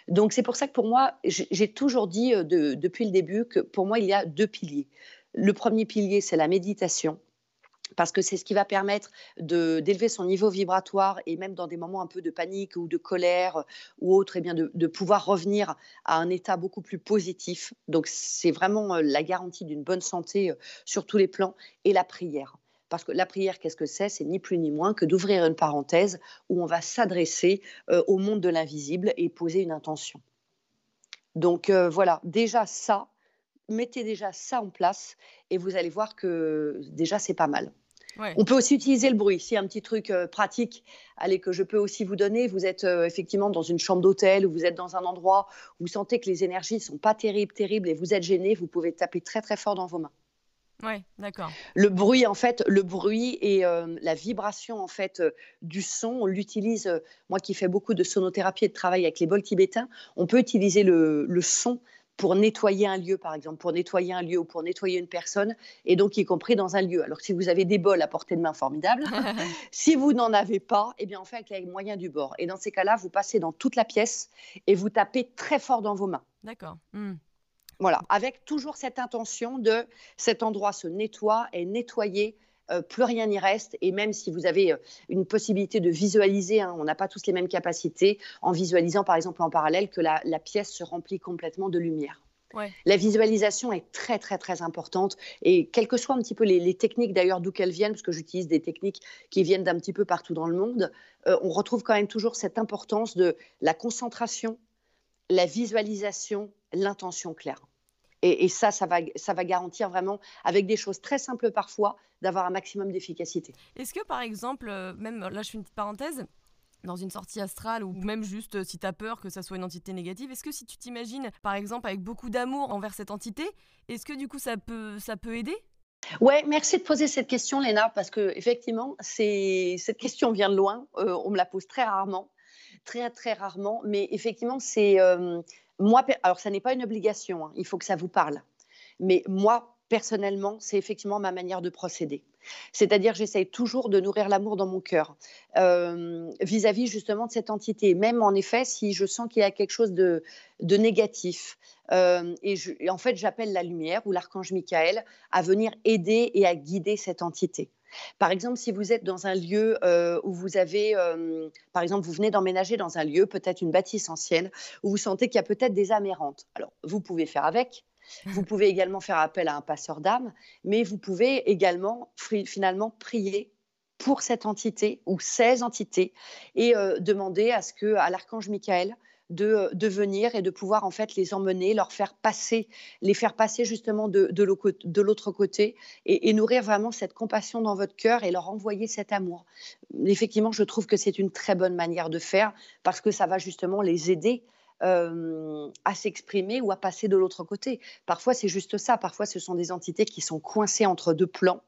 Donc c'est pour ça que pour moi, j'ai toujours dit euh, depuis le début que pour moi, il y a deux piliers. Le premier pilier, c'est la méditation parce que c'est ce qui va permettre d'élever son niveau vibratoire et même dans des moments un peu de panique ou de colère ou autre, eh bien de, pouvoir revenir à un état beaucoup plus positif. Donc c'est vraiment euh, la garantie d'une bonne santé euh, sur tous les plans et la prière. Parce que la prière, qu'est-ce que c'est? C'est ni plus ni moins que d'ouvrir une parenthèse où on va s'adresser euh, au monde de l'invisible et poser une intention. Donc voilà, déjà ça, mettez déjà ça en place et vous allez voir que déjà c'est pas mal. On peut aussi utiliser le bruit. C'est un petit truc euh, pratique allez, que je peux aussi vous donner. Vous êtes effectivement dans une chambre d'hôtel ou vous êtes dans un endroit où vous sentez que les énergies ne sont pas terribles, terribles et vous êtes gêné, vous pouvez taper très très fort dans vos mains. Oui, d'accord. Le bruit, en fait, le bruit et euh, la vibration, en fait, euh, du son, on l'utilise, euh, moi qui fais beaucoup de sonothérapie et de travail avec les bols tibétains, on peut utiliser le, son pour nettoyer un lieu, par exemple, pour nettoyer un lieu ou pour nettoyer une personne, et donc y compris dans un lieu. Alors si vous avez des bols à portée de main, formidable. si vous n'en avez pas, eh bien on fait avec les moyens du bord. Et dans ces cas-là, vous passez dans toute la pièce et vous tapez très fort dans vos mains. D'accord. Hmm. Voilà, avec toujours cette intention de cet endroit se nettoie et nettoyer euh, plus rien n'y reste. Et même si vous avez euh, une possibilité de visualiser, hein, on n'a pas tous les mêmes capacités, en visualisant par exemple en parallèle que la, pièce se remplit complètement de lumière. La visualisation est très très très importante et quelles que soient un petit peu les, techniques d'ailleurs d'où qu'elles viennent, parce que j'utilise des techniques qui viennent d'un petit peu partout dans le monde, euh, on retrouve quand même toujours cette importance de la concentration, la visualisation, l'intention claire. Et, ça, ça va, ça va garantir vraiment, avec des choses très simples parfois, d'avoir un maximum d'efficacité. Est-ce que, par exemple, euh, même là, je fais une petite parenthèse, dans une sortie astrale ou même juste euh, si tu as peur que ça soit une entité négative, est-ce que si tu t'imagines, par exemple, avec beaucoup d'amour envers cette entité, est-ce que du coup ça peut, ça peut aider? Ouais, merci de poser cette question, Léna, parce que effectivement, cette question vient de loin. Euh, on me la pose très rarement, très très rarement, mais effectivement, c'est moi, alors ça n'est pas une obligation, hein, il faut que ça vous parle. Mais moi, personnellement, c'est effectivement ma manière de procéder. C'est-à-dire, j'essaye toujours de nourrir l'amour dans mon cœur euh, vis-à-vis justement de cette entité. Même en effet, si je sens qu'il y a quelque chose de, négatif. Euh, et, et, en fait, j'appelle la lumière ou l'archange Michael à venir aider et à guider cette entité. Par exemple, si vous êtes dans un lieu euh, où vous avez, euh, par exemple, vous venez d'emménager dans un lieu, peut-être une bâtisse ancienne, où vous sentez qu'il y a peut-être des âmes errantes. Alors, vous pouvez faire avec. Vous pouvez également faire appel à un passeur d'âmes, mais vous pouvez également finalement prier pour cette entité ou ces entités et euh, demander à ce que à l'archange Michael de, de, venir et de pouvoir en fait les emmener, leur faire passer, les faire passer justement de, l'autre côté et, nourrir vraiment cette compassion dans votre cœur et leur envoyer cet amour. Effectivement, je trouve que c'est une très bonne manière de faire parce que ça va justement les aider euh, à s'exprimer ou à passer de l'autre côté. Parfois, c'est juste ça. Parfois, ce sont des entités qui sont coincées entre deux plans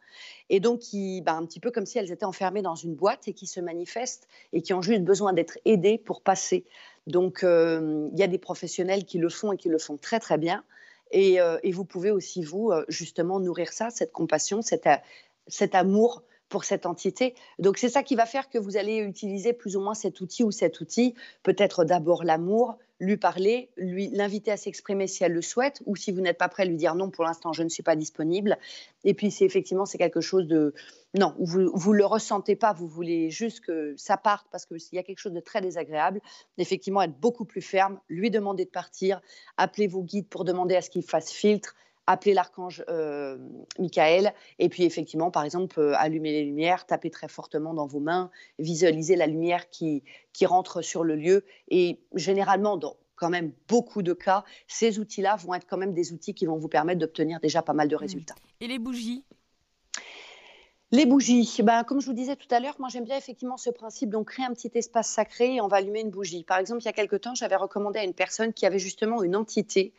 et donc qui, bah, un petit peu comme si elles étaient enfermées dans une boîte et qui se manifestent et qui ont juste besoin d'être aidées pour passer. Donc, euh, il y a des professionnels qui le font et qui le font très très bien. Et, euh, vous pouvez aussi, vous, justement, nourrir ça, cette compassion, cet amour pour cette entité. Donc c'est ça qui va faire que vous allez utiliser plus ou moins cet outil ou cet outil, peut-être d'abord l'amour, lui parler, lui l'inviter à s'exprimer si elle le souhaite, ou si vous n'êtes pas prêt, lui dire non, pour l'instant je ne suis pas disponible. Et puis c'est effectivement c'est quelque chose de non, vous vous le ressentez pas, vous voulez juste que ça parte parce qu'il y a quelque chose de très désagréable. Effectivement, être beaucoup plus ferme, lui demander de partir, appeler vos guides pour demander à ce qu'il fasse filtre appeler l'archange euh, Michael, et puis effectivement, par exemple, euh, allumer les lumières, taper très fortement dans vos mains, visualiser la lumière qui, qui rentre sur le lieu. Et généralement, dans quand même beaucoup de cas, ces outils-là vont être quand même des outils qui vont vous permettre d'obtenir déjà pas mal de mmh. résultats. Et les bougies? Les bougies, ben, comme je vous disais tout à l'heure, moi j'aime bien effectivement ce principe, donc créer un petit espace sacré et on va allumer une bougie. Par exemple, il y a quelque temps, j'avais recommandé à une personne qui avait justement une entité,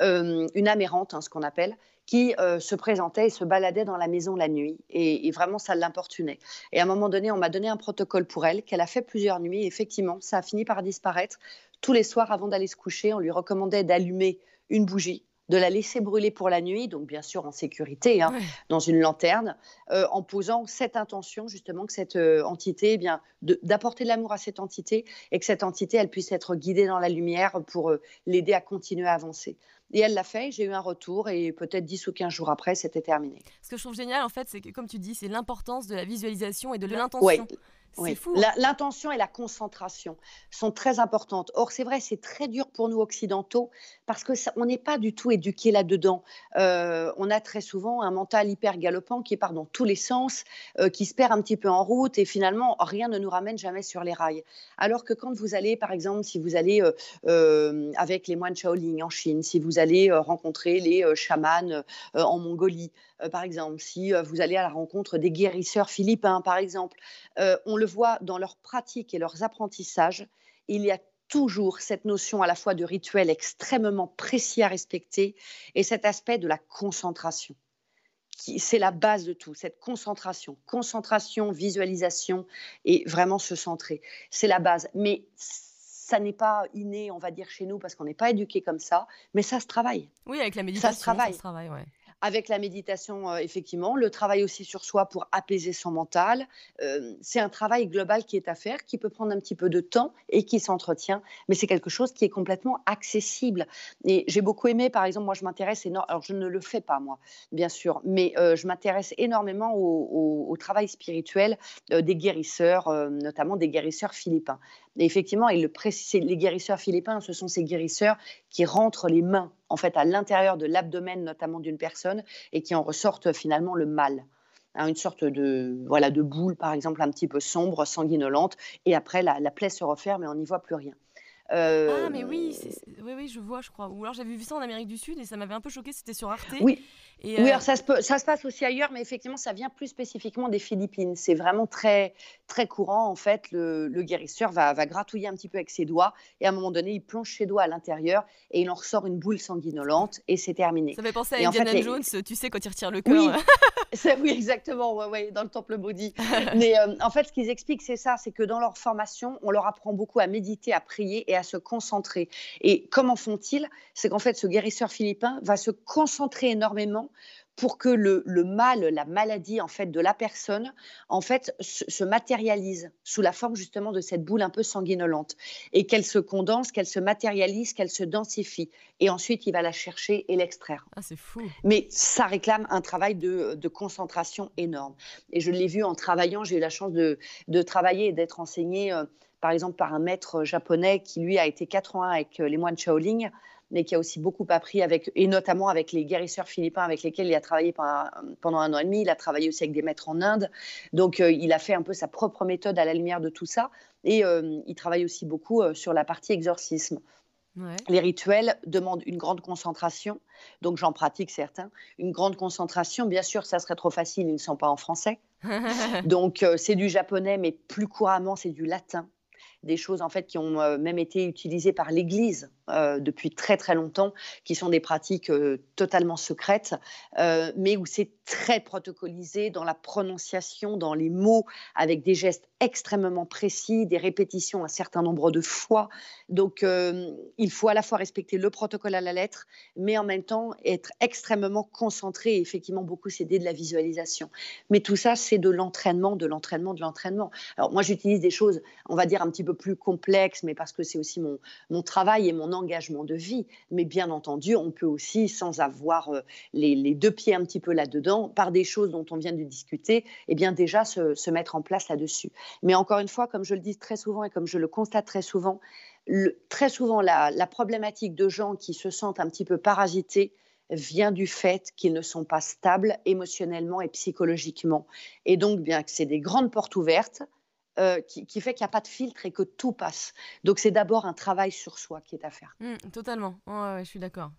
euh, une amérante, hein, ce qu'on appelle, qui euh, se présentait et se baladait dans la maison la nuit. Et, vraiment, ça l'importunait. Et à un moment donné, on m'a donné un protocole pour elle, qu'elle a fait plusieurs nuits. Et effectivement, ça a fini par disparaître. Tous les soirs, avant d'aller se coucher, on lui recommandait d'allumer une bougie de la laisser brûler pour la nuit, donc bien sûr en sécurité, hein, dans une lanterne, euh, en posant cette intention justement que cette euh, entité, eh bien, d'apporter de, l'amour à cette entité et que cette entité, elle puisse être guidée dans la lumière pour euh, l'aider à continuer à avancer. Et elle l'a fait, j'ai eu un retour et peut-être 10 ou 15 jours après, c'était terminé. Ce que je trouve génial, en fait, c'est que, comme tu dis, c'est l'importance de la visualisation et de l'intention. Oui. Hein. L'intention et la concentration sont très importantes. Or, c'est vrai, c'est très dur pour nous occidentaux parce que on n'est pas du tout éduqué là-dedans. Euh, on a très souvent un mental hyper galopant qui part dans tous les sens, euh, qui se perd un petit peu en route et finalement rien ne nous ramène jamais sur les rails. Alors que quand vous allez, par exemple, si vous allez euh, avec les moines Shaolin en Chine, si vous allez rencontrer les chamans en Mongolie, par exemple, si vous allez à la rencontre des guérisseurs philippins, par exemple, on le voit dans leurs pratiques et leurs apprentissages, il y a toujours cette notion à la fois de rituel extrêmement précis à respecter et cet aspect de la concentration. C'est la base de tout, cette concentration. Concentration, visualisation et vraiment se centrer. C'est la base. Mais ça n'est pas inné, on va dire, chez nous parce qu'on n'est pas éduqué comme ça, mais ça se travaille. Oui, avec la méditation, ça se travaille. Ça se travaille ouais avec la méditation, euh, effectivement, le travail aussi sur soi pour apaiser son mental. Euh, c'est un travail global qui est à faire, qui peut prendre un petit peu de temps et qui s'entretient, mais c'est quelque chose qui est complètement accessible. Et j'ai beaucoup aimé, par exemple, moi je m'intéresse énormément, alors je ne le fais pas moi, bien sûr, mais euh, je m'intéresse énormément au, travail spirituel des guérisseurs, notamment des guérisseurs philippins. Et effectivement, le les guérisseurs philippins, ce sont ces guérisseurs qui rentrent les mains en fait à l'intérieur de l'abdomen notamment d'une personne et qui en ressortent finalement le mal. Hein, une sorte de voilà de boule par exemple un petit peu sombre, sanguinolente, et après la plaie se referme et on n'y voit plus rien. Ah, mais oui, oui, oui, je vois, je crois. Ou alors j'avais vu ça en Amérique du Sud et ça m'avait un peu choqué, c'était sur Arte. Oui. oui, euh, alors ça se, ça se, passe aussi ailleurs, mais effectivement, ça vient plus spécifiquement des Philippines. C'est vraiment très, très courant. En fait, le, guérisseur va, va, gratouiller un petit peu avec ses doigts et à un moment donné, il plonge ses doigts à l'intérieur et il en ressort une boule sanguinolente et c'est terminé. Ça fait penser à Indiana Jones, tu sais, quand il retire le cœur. Oui, exactement, ouais, ouais, dans le temple maudit. mais euh, en fait, ce qu'ils expliquent, c'est ça, c'est que dans leur formation, on leur apprend beaucoup à méditer, à prier et à se concentrer. Et comment font-ils? C'est qu'en fait, ce guérisseur philippin va se concentrer énormément pour que le, mal, la maladie en fait de la personne, en fait, se, matérialise sous la forme justement de cette boule un peu sanguinolente et qu'elle se condense, qu'elle se matérialise, qu'elle se densifie. Et ensuite, il va la chercher et l'extraire. Ah, c'est fou. Mais ça réclame un travail de, concentration énorme. Et je l'ai vu en travaillant. J'ai eu la chance de, travailler et d'être enseignée. Euh, par exemple par un maître japonais qui lui a été quatre ans avec euh, les moines Shaolin mais qui a aussi beaucoup appris avec, et notamment avec les guérisseurs philippins avec lesquels il a travaillé pendant un an et demi. Il a travaillé aussi avec des maîtres en Inde. Donc, euh, il a fait un peu sa propre méthode à la lumière de tout ça. Et euh, il travaille aussi beaucoup euh, sur la partie exorcisme. Les rituels demandent une grande concentration, donc j'en pratique certains. Une grande concentration, bien sûr, ça serait trop facile, ils ne sont pas en français. donc c'est du japonais, mais plus couramment, c'est du latin des choses en fait qui ont même été utilisées par l'Église euh, depuis très très longtemps, qui sont des pratiques euh, totalement secrètes, mais où c'est très protocolisé dans la prononciation, dans les mots, avec des gestes extrêmement précis, des répétitions un certain nombre de fois. Donc il faut à la fois respecter le protocole à la lettre, mais en même temps être extrêmement concentré et effectivement beaucoup s'aider de la visualisation. Mais tout ça, c'est de l'entraînement, de l'entraînement, de l'entraînement. Alors moi, j'utilise des choses, on va dire un petit peu plus complexe, mais parce que c'est aussi mon, mon travail et mon engagement de vie. Mais bien entendu, on peut aussi, sans avoir euh, les, deux pieds un petit peu là-dedans, par des choses dont on vient de discuter, eh bien déjà se, mettre en place là-dessus. Mais encore une fois, comme je le dis très souvent et comme je le constate très souvent, très souvent la, la, problématique de gens qui se sentent un petit peu parasités vient du fait qu'ils ne sont pas stables émotionnellement et psychologiquement. Et donc, bien que c'est des grandes portes ouvertes, euh, qui, fait qu'il n'y a pas de filtre et que tout passe. Donc c'est d'abord un travail sur soi qui est à faire. Mmh, totalement, je suis d'accord.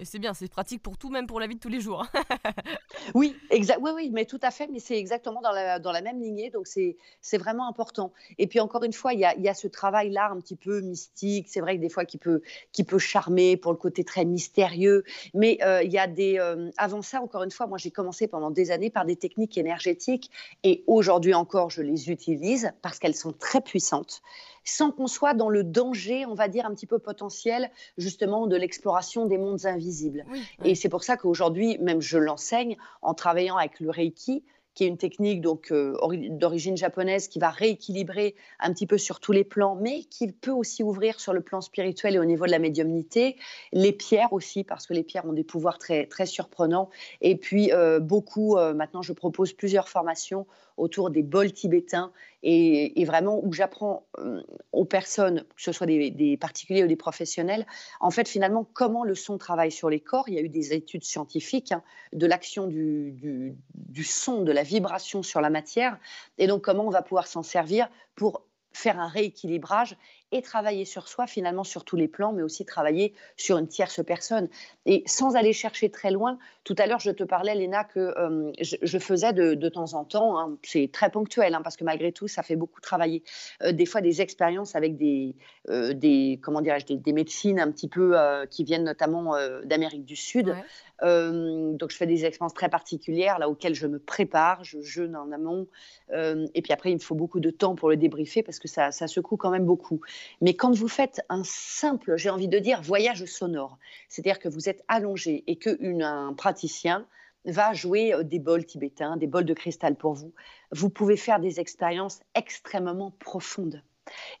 Et c'est bien, c'est pratique pour tout, même pour la vie de tous les jours. oui, exact. Oui, oui, mais tout à fait. Mais c'est exactement dans la, dans la même lignée. Donc, c'est, c'est vraiment important. Et puis, encore une fois, il y a, y a ce travail-là un petit peu mystique. C'est vrai que des fois, qui peut, qui peut charmer pour le côté très mystérieux. Mais euh, il y a des. Euh, avant ça, encore une fois, moi, j'ai commencé pendant des années par des techniques énergétiques. Et aujourd'hui encore, je les utilise parce qu'elles sont très puissantes sans qu'on soit dans le danger, on va dire, un petit peu potentiel, justement, de l'exploration des mondes invisibles. Et c'est pour ça qu'aujourd'hui, même je l'enseigne en travaillant avec le Reiki qui est une technique donc euh, d'origine japonaise qui va rééquilibrer un petit peu sur tous les plans, mais qui peut aussi ouvrir sur le plan spirituel et au niveau de la médiumnité. Les pierres aussi, parce que les pierres ont des pouvoirs très très surprenants. Et puis euh, beaucoup, euh, maintenant, je propose plusieurs formations autour des bols tibétains et, vraiment où j'apprends euh, aux personnes, que ce soit des, particuliers ou des professionnels, en fait finalement comment le son travaille sur les corps. Il y a eu des études scientifiques hein, de l'action du, du, du son, de la vibration sur la matière, et donc comment on va pouvoir s'en servir pour faire un rééquilibrage et travailler sur soi finalement sur tous les plans, mais aussi travailler sur une tierce personne. Et sans aller chercher très loin, tout à l'heure je te parlais, Léna, que euh, je, faisais de, temps en temps, hein, c'est très ponctuel, hein, parce que malgré tout, ça fait beaucoup travailler, euh, des fois des expériences avec des, euh, des comment des, médecines un petit peu qui viennent notamment d'Amérique du Sud. Donc je fais des expériences très particulières là auxquelles je me prépare, je jeûne en amont, et puis après il me faut beaucoup de temps pour le débriefer parce que ça, ça secoue quand même beaucoup. Mais quand vous faites un simple, j'ai envie de dire, voyage sonore, c'est-à-dire que vous êtes allongé et qu'un praticien va jouer euh, des bols tibétains, des bols de cristal pour vous, vous pouvez faire des expériences extrêmement profondes.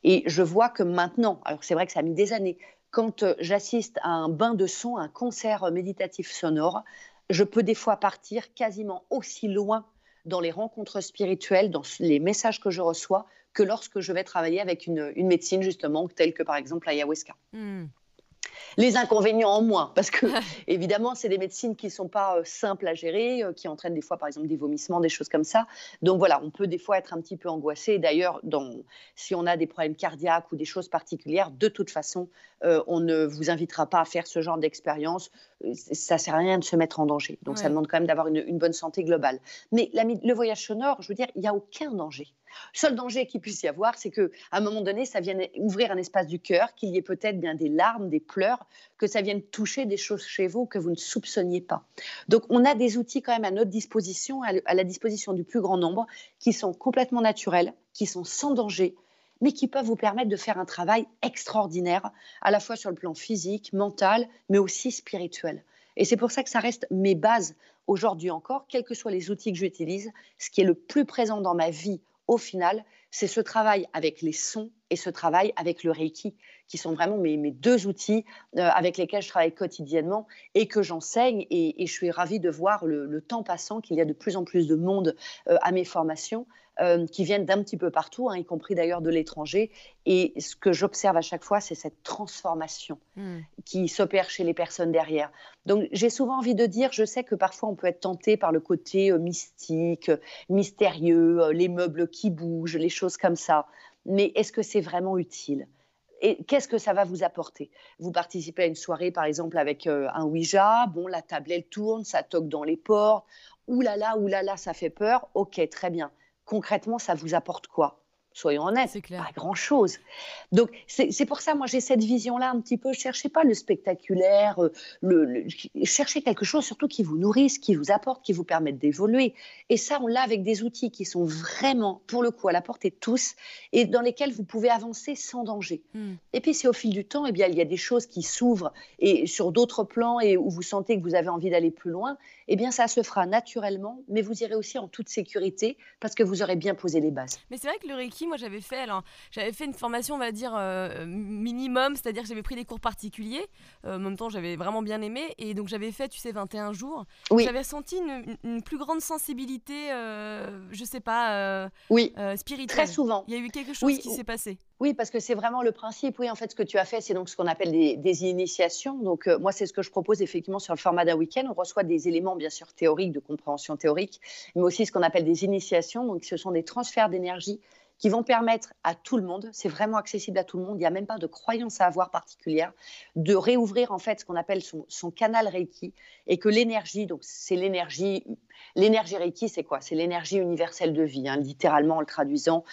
Et je vois que maintenant, alors c'est vrai que ça a mis des années, quand euh, j'assiste à un bain de son, un concert méditatif sonore, je peux des fois partir quasiment aussi loin dans les rencontres spirituelles, dans les messages que je reçois, que lorsque je vais travailler avec une, médecine, justement, telle que par exemple l'ayahuasca. Hmm les inconvénients en moins, parce que évidemment, c'est des médecines qui ne sont pas euh, simples à gérer, euh, qui entraînent des fois, par exemple, des vomissements, des choses comme ça. Donc voilà, on peut des fois être un petit peu angoissé. D'ailleurs, si on a des problèmes cardiaques ou des choses particulières, de toute façon, euh, on ne vous invitera pas à faire ce genre d'expérience. Ça sert à rien de se mettre en danger. Donc ça demande quand même d'avoir une, bonne santé globale. Mais le voyage sonore, je veux dire, il n'y a aucun danger. Seul danger qu'il puisse y avoir, c'est qu'à un moment donné, ça vienne ouvrir un espace du cœur, qu'il y ait peut-être bien des larmes, des pleurs, que ça vienne toucher des choses chez vous que vous ne soupçonniez pas. Donc, on a des outils quand même à notre disposition, à la disposition du plus grand nombre, qui sont complètement naturels, qui sont sans danger, mais qui peuvent vous permettre de faire un travail extraordinaire, à la fois sur le plan physique, mental, mais aussi spirituel. Et c'est pour ça que ça reste mes bases aujourd'hui encore, quels que soient les outils que j'utilise. Ce qui est le plus présent dans ma vie au final, c'est ce travail avec les sons et ce travail avec le Reiki, qui sont vraiment mes, deux outils euh, avec lesquels je travaille quotidiennement et que j'enseigne. Et, je suis ravie de voir le, temps passant, qu'il y a de plus en plus de monde euh, à mes formations. Euh, qui viennent d'un petit peu partout, hein, y compris d'ailleurs de l'étranger. Et ce que j'observe à chaque fois, c'est cette transformation hmm. qui s'opère chez les personnes derrière. Donc j'ai souvent envie de dire, je sais que parfois on peut être tenté par le côté mystique, mystérieux, les meubles qui bougent, les choses comme ça. Mais est-ce que c'est vraiment utile? Qu'est-ce que ça va vous apporter? Vous participez à une soirée, par exemple, avec euh, un Ouija. Bon, la table, elle tourne, ça toque dans les portes. Ouh là là, là, ça fait peur. Ok, très bien. Concrètement, ça vous apporte quoi? Soyons honnêtes, pas grand-chose. Donc c'est pour ça, moi j'ai cette vision-là un petit peu, cherchez pas le spectaculaire, euh, le, cherchez quelque chose surtout qui vous nourrisse, qui vous apporte, qui vous permette d'évoluer. Et ça, on l'a avec des outils qui sont vraiment, pour le coup, à la portée de tous et dans lesquels vous pouvez avancer sans danger. Hmm. Et puis c'est au fil du temps, eh bien, il y a des choses qui s'ouvrent et sur d'autres plans et où vous sentez que vous avez envie d'aller plus loin, eh bien ça se fera naturellement, mais vous irez aussi en toute sécurité parce que vous aurez bien posé les bases. Mais c'est vrai que le Reiki, moi j'avais fait, alors j'avais fait une formation, on va dire euh, minimum, c'est-à-dire que j'avais pris des cours particuliers. Euh, en même temps, j'avais vraiment bien aimé et donc j'avais fait, tu sais, 21 jours. Oui. J'avais senti une, plus grande sensibilité, euh, je sais pas, oui. spirituelle. Très souvent. Il y a eu quelque chose qui s'est passé. Oui, parce que c'est vraiment le principe. Oui, en fait, ce que tu as fait, c'est donc ce qu'on appelle des, initiations. Donc, euh, moi, c'est ce que je propose effectivement sur le format d'un week-end. On reçoit des éléments, bien sûr, théoriques, de compréhension théorique, mais aussi ce qu'on appelle des initiations. Donc, ce sont des transferts d'énergie qui vont permettre à tout le monde, c'est vraiment accessible à tout le monde, il n'y a même pas de croyance à avoir particulière, de réouvrir en fait ce qu'on appelle son, canal Reiki et que l'énergie, donc c'est l'énergie, l'énergie Reiki, c'est quoi? C'est l'énergie universelle de vie, hein, littéralement en le traduisant.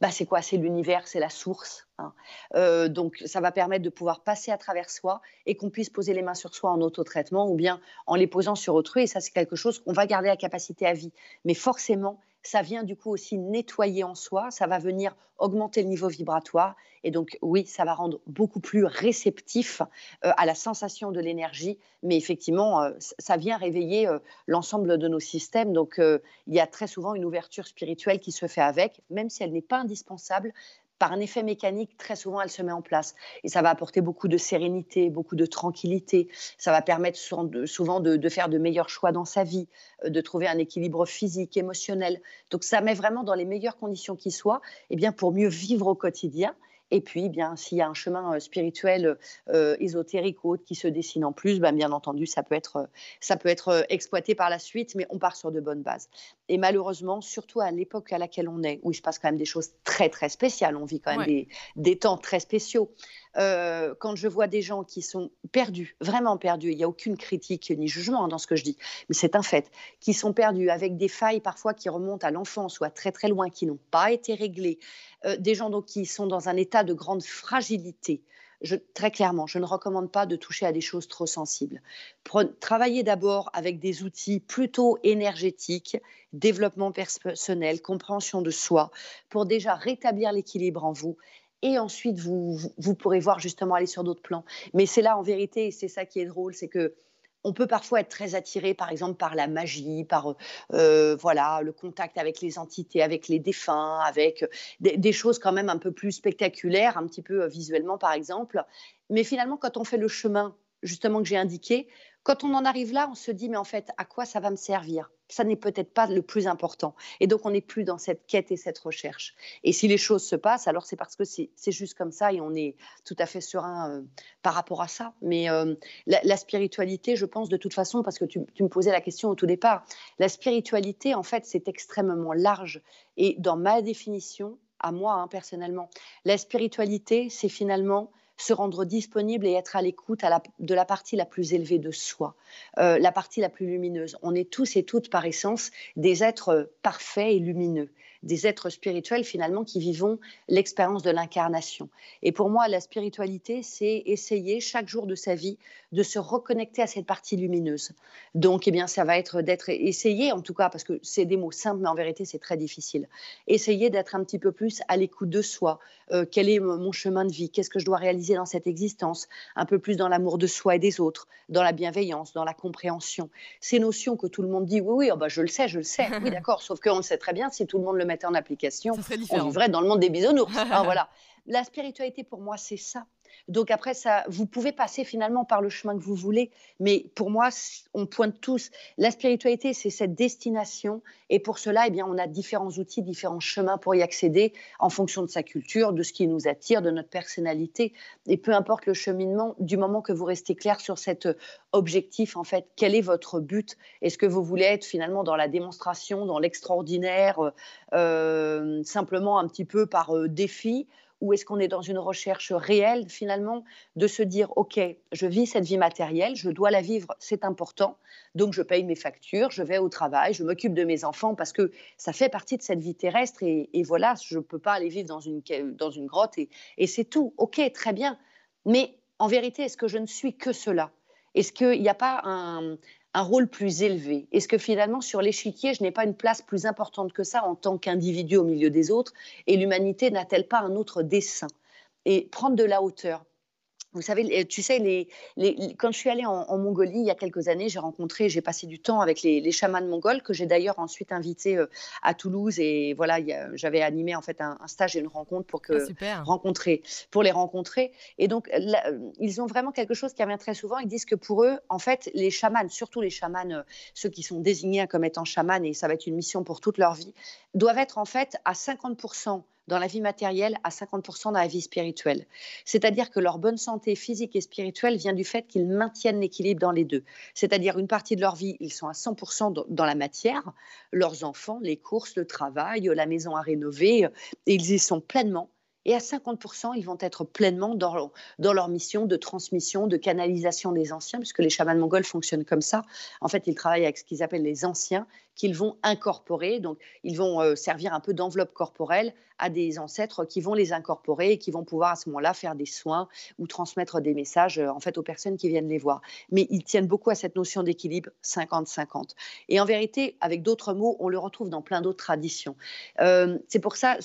Bah, c'est quoi? C'est l'univers, c'est la source. Hein. Euh, donc, ça va permettre de pouvoir passer à travers soi et qu'on puisse poser les mains sur soi en autotraitement ou bien en les posant sur autrui. Et ça, c'est quelque chose qu'on va garder à capacité à vie. Mais forcément, ça vient du coup aussi nettoyer en soi, ça va venir augmenter le niveau vibratoire et donc oui, ça va rendre beaucoup plus réceptif euh, à la sensation de l'énergie, mais effectivement, euh, ça vient réveiller euh, l'ensemble de nos systèmes. Donc il y a très souvent une ouverture spirituelle qui se fait avec, même si elle n'est pas indispensable, par un effet mécanique, très souvent, elle se met en place. Et ça va apporter beaucoup de sérénité, beaucoup de tranquillité. Ça va permettre souvent de, faire de meilleurs choix dans sa vie, euh, de trouver un équilibre physique, émotionnel. Donc, ça met vraiment dans les meilleures conditions qui soient, eh bien, pour mieux vivre au quotidien et puis, bien, s'il y a un chemin euh, spirituel, euh, ésotérique ou autre qui se dessine en plus, ben, bien entendu, ça peut, être, ça peut être exploité par la suite, mais on part sur de bonnes bases. Et malheureusement, surtout à l'époque à laquelle on est, où il se passe quand même des choses très, très spéciales, on vit quand même des, des, temps très spéciaux. Euh, quand je vois des gens qui sont perdus, vraiment perdus, il n'y a aucune critique ni jugement dans ce que je dis, mais c'est un fait, qui sont perdus avec des failles parfois qui remontent à l'enfance ou à très très loin, qui n'ont pas été réglées, euh, des gens donc qui sont dans un état de grande fragilité. Très clairement, je ne recommande pas de toucher à des choses trop sensibles. travaillez d'abord avec des outils plutôt énergétiques, développement personnel, compréhension de soi, pour déjà rétablir l'équilibre en vous et ensuite vous, vous pourrez voir justement aller sur d'autres plans. Mais c'est là en vérité, et c'est ça qui est drôle, c'est que on peut parfois être très attiré, par exemple, par la magie, par euh, voilà le contact avec les entités, avec les défunts, avec des, choses quand même un peu plus spectaculaires, un petit peu euh, visuellement, par exemple. Mais finalement, quand on fait le chemin justement que j'ai indiqué, quand on en arrive là, on se dit mais en fait, à quoi ça va me servir? Ça n'est peut-être pas le plus important. Et donc, on n'est plus dans cette quête et cette recherche. Et si les choses se passent, alors c'est parce que c'est juste comme ça et on est tout à fait serein euh, par rapport à ça. Mais euh, la, spiritualité, je pense de toute façon, parce que tu, me posais la question au tout départ, la spiritualité, en fait, c'est extrêmement large. Et dans ma définition, à moi hein, personnellement, la spiritualité, c'est finalement se rendre disponible et être à l'écoute de la partie la plus élevée de soi, euh, la partie la plus lumineuse. On est tous et toutes par essence des êtres parfaits et lumineux des êtres spirituels finalement qui vivons l'expérience de l'incarnation. Et pour moi, la spiritualité, c'est essayer chaque jour de sa vie de se reconnecter à cette partie lumineuse. Donc, eh bien, ça va être d'être essayé, en tout cas, parce que c'est des mots simples, mais en vérité, c'est très difficile. Essayer d'être un petit peu plus à l'écoute de soi. Euh, quel est mon chemin de vie? Qu'est-ce que je dois réaliser dans cette existence? Un peu plus dans l'amour de soi et des autres, dans la bienveillance, dans la compréhension. Ces notions que tout le monde dit, oui, oui, oh bah, je le sais, je le sais. Oui, d'accord, sauf qu'on le sait très bien si tout le monde le en application, on vivrait dans le monde des bisounours. Alors voilà. La spiritualité, pour moi, c'est ça. Donc après, ça, vous pouvez passer finalement par le chemin que vous voulez, mais pour moi, on pointe tous. La spiritualité, c'est cette destination, et pour cela, eh bien, on a différents outils, différents chemins pour y accéder en fonction de sa culture, de ce qui nous attire, de notre personnalité, et peu importe le cheminement, du moment que vous restez clair sur cet objectif, en fait, quel est votre but? Est-ce que vous voulez être finalement dans la démonstration, dans l'extraordinaire, euh, simplement un petit peu par euh, défi? Ou est-ce qu'on est dans une recherche réelle finalement de se dire, OK, je vis cette vie matérielle, je dois la vivre, c'est important, donc je paye mes factures, je vais au travail, je m'occupe de mes enfants parce que ça fait partie de cette vie terrestre et, voilà, je ne peux pas aller vivre dans une, grotte et c'est tout. OK, très bien. Mais en vérité, est-ce que je ne suis que cela? Est-ce qu'il n'y a pas un, un rôle plus élevé. Est-ce que finalement, sur l'échiquier, je n'ai pas une place plus importante que ça en tant qu'individu au milieu des autres Et l'humanité n'a-t-elle pas un autre dessein Et prendre de la hauteur, vous savez, tu sais, les, quand je suis allée en, Mongolie il y a quelques années, j'ai rencontré, j'ai passé du temps avec les, chamans mongols que j'ai d'ailleurs ensuite invités euh, à Toulouse et voilà, j'avais animé en fait un, stage et une rencontre pour que ah, rencontrer, pour les rencontrer. Et donc, ils ont vraiment quelque chose qui revient très souvent. Ils disent que pour eux, en fait, les chamans, surtout les chamans, euh, ceux qui sont désignés comme étant chamans et ça va être une mission pour toute leur vie, doivent être en fait à 50 dans la vie matérielle à 50% dans la vie spirituelle. C'est-à-dire que leur bonne santé physique et spirituelle vient du fait qu'ils maintiennent l'équilibre dans les deux. C'est-à-dire une partie de leur vie, ils sont à 100% dans la matière, leurs enfants, les courses, le travail, la maison à rénover, ils y sont pleinement. Et à 50%, ils vont être pleinement dans, leur mission de transmission, de canalisation des anciens, puisque les chamans mongols fonctionnent comme ça. En fait, ils travaillent avec ce qu'ils appellent les anciens, qu'ils vont incorporer. Donc, ils vont euh, servir un peu d'enveloppe corporelle à des ancêtres qui vont les incorporer et qui vont pouvoir à ce moment-là faire des soins ou transmettre des messages euh, en fait aux personnes qui viennent les voir. Mais ils tiennent beaucoup à cette notion d'équilibre 50-50. Et en vérité, avec d'autres mots, on le retrouve dans plein d'autres traditions. Euh, c'est pour ça,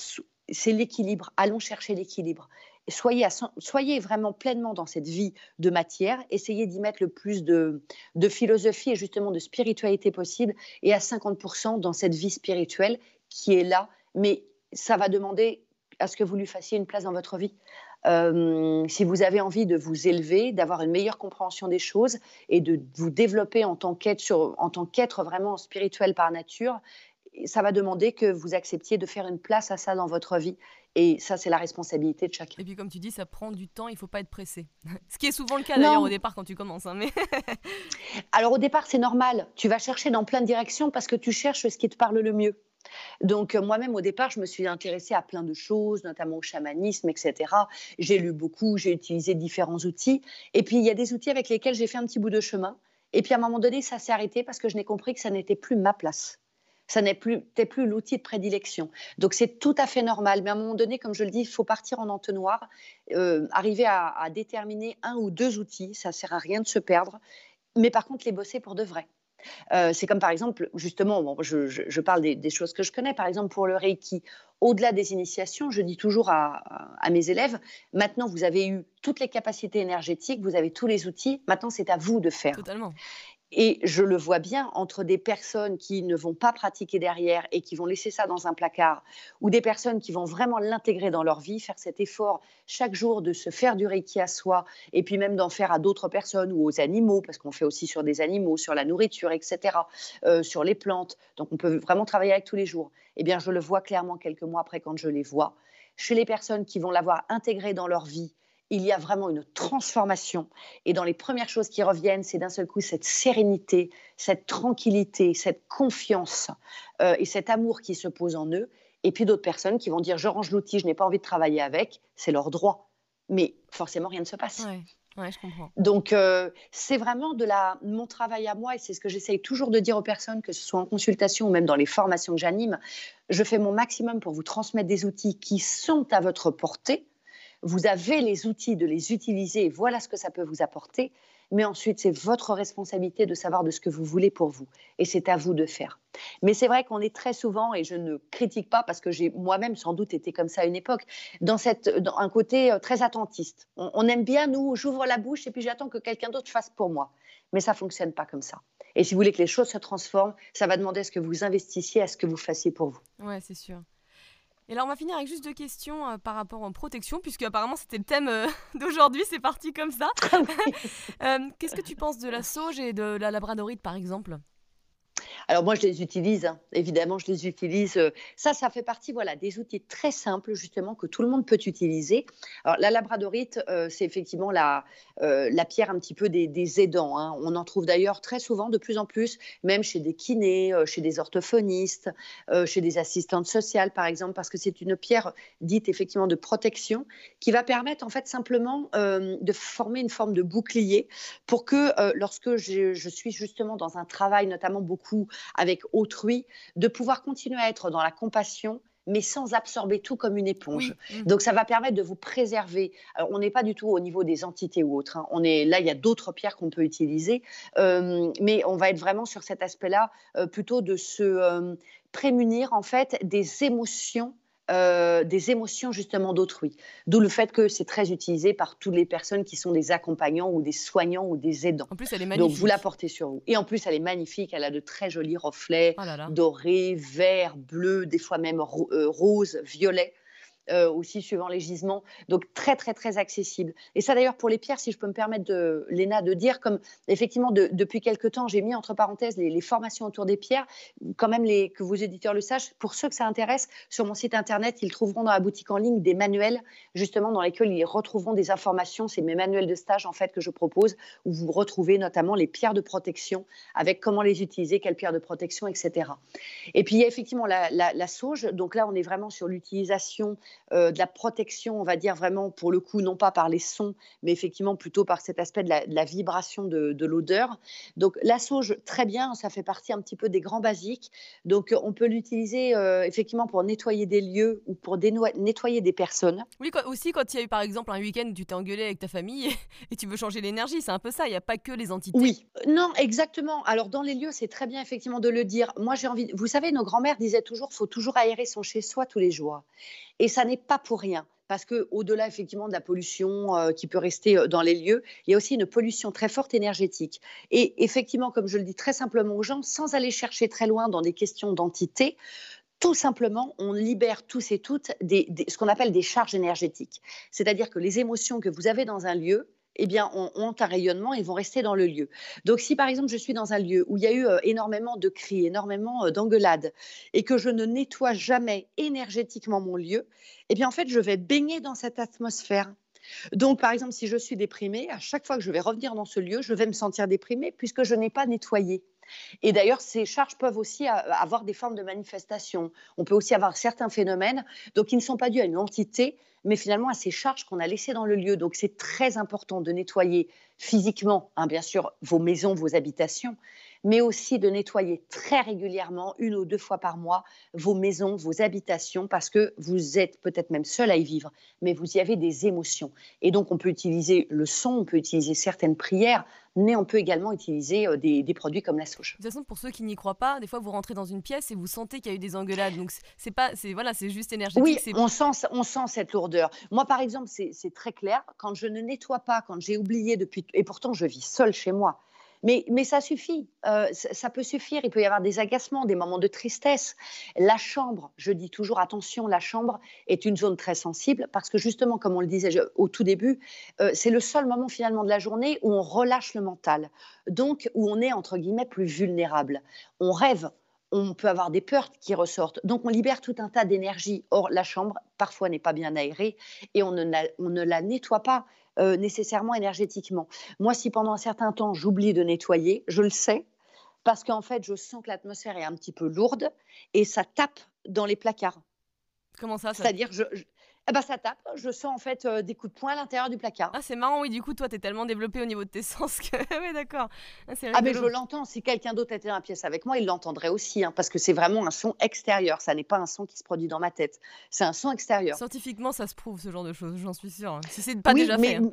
c'est l'équilibre. Allons chercher l'équilibre. Soyez, vraiment pleinement dans cette vie de matière, essayez d'y mettre le plus de, philosophie et justement de spiritualité possible, et à 50% dans cette vie spirituelle qui est là, mais ça va demander à ce que vous lui fassiez une place dans votre vie. Euh, si vous avez envie de vous élever, d'avoir une meilleure compréhension des choses et de vous développer en tant qu'être vraiment spirituel par nature, ça va demander que vous acceptiez de faire une place à ça dans votre vie. Et ça, c'est la responsabilité de chacun. Et puis, comme tu dis, ça prend du temps, il ne faut pas être pressé. Ce qui est souvent le cas d'ailleurs au départ quand tu commences. Hein, mais... Alors, au départ, c'est normal. Tu vas chercher dans plein de directions parce que tu cherches ce qui te parle le mieux. Donc euh, moi-même au départ, je me suis intéressée à plein de choses, notamment au chamanisme, etc. J'ai lu beaucoup, j'ai utilisé différents outils. Et puis il y a des outils avec lesquels j'ai fait un petit bout de chemin. Et puis à un moment donné, ça s'est arrêté parce que je n'ai compris que ça n'était plus ma place ça n'est plus, plus l'outil de prédilection. Donc c'est tout à fait normal. Mais à un moment donné, comme je le dis, il faut partir en entonnoir, euh, arriver à, déterminer un ou deux outils. Ça ne sert à rien de se perdre. Mais par contre, les bosser pour de vrai. Euh, c'est comme par exemple, justement, je, parle des, choses que je connais, par exemple pour le Reiki, au-delà des initiations, je dis toujours à, à, mes élèves, maintenant vous avez eu toutes les capacités énergétiques, vous avez tous les outils, maintenant c'est à vous de faire. Totalement. Et je le vois bien entre des personnes qui ne vont pas pratiquer derrière et qui vont laisser ça dans un placard, ou des personnes qui vont vraiment l'intégrer dans leur vie, faire cet effort chaque jour de se faire du reiki à soi, et puis même d'en faire à d'autres personnes ou aux animaux, parce qu'on fait aussi sur des animaux, sur la nourriture, etc., euh, sur les plantes. Donc on peut vraiment travailler avec tous les jours. Eh bien, je le vois clairement quelques mois après quand je les vois. Chez les personnes qui vont l'avoir intégré dans leur vie, il y a vraiment une transformation. Et dans les premières choses qui reviennent, c'est d'un seul coup cette sérénité, cette tranquillité, cette confiance euh, et cet amour qui se pose en eux. Et puis d'autres personnes qui vont dire je range l'outil, je n'ai pas envie de travailler avec, c'est leur droit. Mais forcément, rien ne se passe. Ouais, je comprends. Donc, euh, c'est vraiment de la, mon travail à moi, et c'est ce que j'essaye toujours de dire aux personnes, que ce soit en consultation ou même dans les formations que j'anime. Je fais mon maximum pour vous transmettre des outils qui sont à votre portée, vous avez les outils de les utiliser, voilà ce que ça peut vous apporter. Mais ensuite, c'est votre responsabilité de savoir de ce que vous voulez pour vous. Et c'est à vous de faire. Mais c'est vrai qu'on est très souvent, et je ne critique pas parce que j'ai moi-même sans doute été comme ça à une époque, dans, un côté euh, très attentiste. On, aime bien, nous, j'ouvre la bouche et puis j'attends que quelqu'un d'autre fasse pour moi. Mais ça ne fonctionne pas comme ça. Et si vous voulez que les choses se transforment, ça va demander à ce que vous investissiez, à ce que vous fassiez pour vous. Ouais, c'est sûr. Et là, on va finir avec juste deux questions euh, par rapport en protection, puisque apparemment c'était le thème euh, d'aujourd'hui, c'est parti comme ça. Ah euh, qu'est-ce que tu penses de la sauge et de la labradorite, par exemple? Alors moi, je les utilise, hein. évidemment, je les utilise. Euh, ça, ça fait partie voilà, des outils très simples, justement, que tout le monde peut utiliser. Alors la labradorite, euh, c'est effectivement la, euh, la pierre un petit peu des, aidants. Hein. On en trouve d'ailleurs très souvent, de plus en plus, même chez des kinés, chez des orthophonistes, chez des assistantes sociales, par exemple, parce que c'est une pierre dite effectivement de protection qui va permettre en fait simplement de former une forme de bouclier pour que lorsque je suis justement dans un travail, notamment beaucoup avec autrui, de pouvoir continuer à être dans la compassion, mais sans absorber tout comme une éponge. Mmh. Donc ça va permettre de vous préserver. on n'est pas du tout au niveau des entités ou autres. Hein. On est là, il y a d'autres pierres qu'on peut utiliser, euh, mais on va être vraiment sur cet aspect-là, euh, plutôt de se euh, prémunir en fait des émotions euh, des émotions justement d'autrui. D'où le fait que c'est très utilisé par toutes les personnes qui sont des accompagnants ou des soignants ou des aidants. En plus, elle est magnifique. Donc vous la portez sur vous. Et en plus, elle est magnifique. Elle a de très jolis reflets oh dorés, verts, bleus, des fois même euh, roses, violets. Euh, aussi suivant les gisements. Donc très très très accessible. Et ça d'ailleurs pour les pierres, si je peux me permettre de Léna de dire, comme effectivement depuis quelques temps j'ai mis entre parenthèses les, formations autour des pierres, quand même que vos éditeurs le sachent. Pour ceux que ça intéresse, sur mon site internet, ils trouveront dans la boutique en ligne des manuels justement dans lesquels ils retrouveront des informations. C'est mes manuels de stage en fait que je propose où vous retrouvez notamment les pierres de protection avec comment les utiliser, quelles pierres de protection, etc. Et puis il y a effectivement la sauge. Donc là on est vraiment sur l'utilisation euh, de la protection, on va dire vraiment pour le coup, non pas par les sons, mais effectivement plutôt par cet aspect de la, vibration de, l'odeur. Donc la sauge, très bien, ça fait partie un petit peu des grands basiques. Donc on peut l'utiliser euh, effectivement pour nettoyer des lieux ou pour nettoyer des personnes. Oui, aussi quand il y a eu par exemple un week-end où tu t'es engueulé avec ta famille et tu veux changer l'énergie, c'est un peu ça, il n'y a pas que les entités. Oui, non, exactement. Alors dans les lieux, c'est très bien effectivement de le dire. Moi j'ai envie, vous savez, nos grands-mères disaient toujours, faut toujours aérer son chez-soi tous les jours. Et ça n'est pas pour rien parce que au-delà effectivement de la pollution euh, qui peut rester euh, dans les lieux, il y a aussi une pollution très forte énergétique. Et effectivement, comme je le dis très simplement aux gens, sans aller chercher très loin dans des questions d'entité, tout simplement, on libère tous et toutes ce qu'on appelle des charges énergétiques. C'est-à-dire que les émotions que vous avez dans un lieu, eh bien, ont, un rayonnement et vont rester dans le lieu. Donc, si par exemple, je suis dans un lieu où il y a eu euh, énormément de cris, énormément euh, d'engueulades, et que je ne nettoie jamais énergétiquement mon lieu, eh bien, en fait, je vais baigner dans cette atmosphère. Donc, par exemple, si je suis déprimée, à chaque fois que je vais revenir dans ce lieu, je vais me sentir déprimée puisque je n'ai pas nettoyé. Et d'ailleurs, ces charges peuvent aussi avoir des formes de manifestation. On peut aussi avoir certains phénomènes, donc qui ne sont pas dus à une entité, mais finalement à ces charges qu'on a laissées dans le lieu. Donc c'est très important de nettoyer physiquement, hein, bien sûr, vos maisons, vos habitations, mais aussi de nettoyer très régulièrement, une ou deux fois par mois, vos maisons, vos habitations, parce que vous êtes peut-être même seul à y vivre, mais vous y avez des émotions. Et donc, on peut utiliser le son, on peut utiliser certaines prières, mais on peut également utiliser euh, des, produits comme la sauge. De toute façon, pour ceux qui n'y croient pas, des fois vous rentrez dans une pièce et vous sentez qu'il y a eu des engueulades. Donc c'est pas, c'est voilà, c'est juste énergétique. Oui, on sent, on sent cette lourdeur. Moi, par exemple, c'est très clair. Quand je ne nettoie pas, quand j'ai oublié depuis, et pourtant je vis seule chez moi, mais, ça suffit, euh, ça, peut suffire. Il peut y avoir des agacements, des moments de tristesse. La chambre, je dis toujours attention, la chambre est une zone très sensible parce que justement, comme on le disait au tout début, euh, c'est le seul moment finalement de la journée où on relâche le mental, donc où on est entre guillemets plus vulnérable. On rêve, on peut avoir des peurs qui ressortent. Donc on libère tout un tas d'énergie. Or, la chambre, parfois, n'est pas bien aérée et on ne la nettoie pas. Euh, nécessairement énergétiquement. Moi, si pendant un certain temps, j'oublie de nettoyer, je le sais, parce qu'en fait, je sens que l'atmosphère est un petit peu lourde et ça tape dans les placards. Comment ça, ça... C'est-à-dire, je, eh ben, ça tape. Je sens en fait euh, des coups de poing à l'intérieur du placard. Ah, c'est marrant, oui. Du coup, toi, tu es tellement développé au niveau de tes sens que. oui, d'accord. Ah, ah, mais je l'entends. Si quelqu'un d'autre était dans la pièce avec moi, il l'entendrait aussi. Hein, parce que c'est vraiment un son extérieur. Ça n'est pas un son qui se produit dans ma tête. C'est un son extérieur. Scientifiquement, ça se prouve, ce genre de choses, j'en suis sûre. Si c'est pas déjà fait. Hein.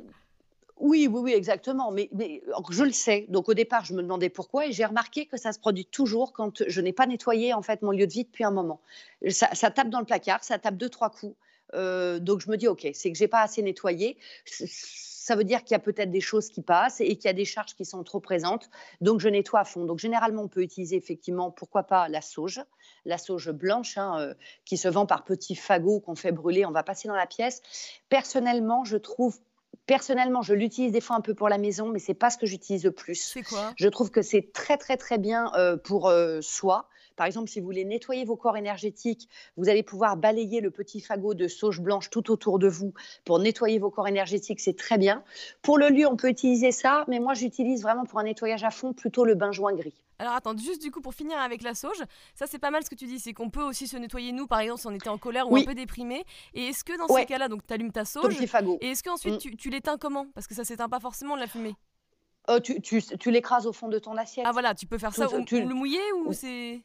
Oui, oui, oui, exactement. Mais, mais, je le sais. Donc au départ, je me demandais pourquoi et j'ai remarqué que ça se produit toujours quand je n'ai pas nettoyé en fait mon lieu de vie depuis un moment. Ça, ça tape dans le placard, ça tape deux trois coups. Euh, donc je me dis, ok, c'est que j'ai pas assez nettoyé. Ça veut dire qu'il y a peut-être des choses qui passent et qu'il y a des charges qui sont trop présentes. Donc je nettoie à fond. Donc généralement, on peut utiliser effectivement, pourquoi pas, la sauge, la sauge blanche hein, euh, qui se vend par petits fagots qu'on fait brûler. On va passer dans la pièce. Personnellement, je trouve Personnellement, je l'utilise des fois un peu pour la maison, mais c'est pas ce que j'utilise le plus. Quoi? Je trouve que c'est très très très bien euh, pour soi. Par exemple, si vous voulez nettoyer vos corps énergétiques, vous allez pouvoir balayer le petit fagot de sauge blanche tout autour de vous pour nettoyer vos corps énergétiques, c'est très bien. Pour le lieu, on peut utiliser ça, mais moi j'utilise vraiment pour un nettoyage à fond plutôt le bain joint gris. Alors attends, juste du coup pour finir avec la sauge, ça c'est pas mal ce que tu dis, c'est qu'on peut aussi se nettoyer nous par exemple si on était en colère ou un peu déprimé. Et est-ce que dans ces cas-là, donc tu allumes ta sauge, et est-ce qu'ensuite mm. tu, l'éteins comment? Parce que ça s'éteint pas forcément de la fumée. Euh, tu, tu, l'écrases au fond de ton assiette. Ah voilà, tu peux faire ça, ou, le mouiller ou c'est...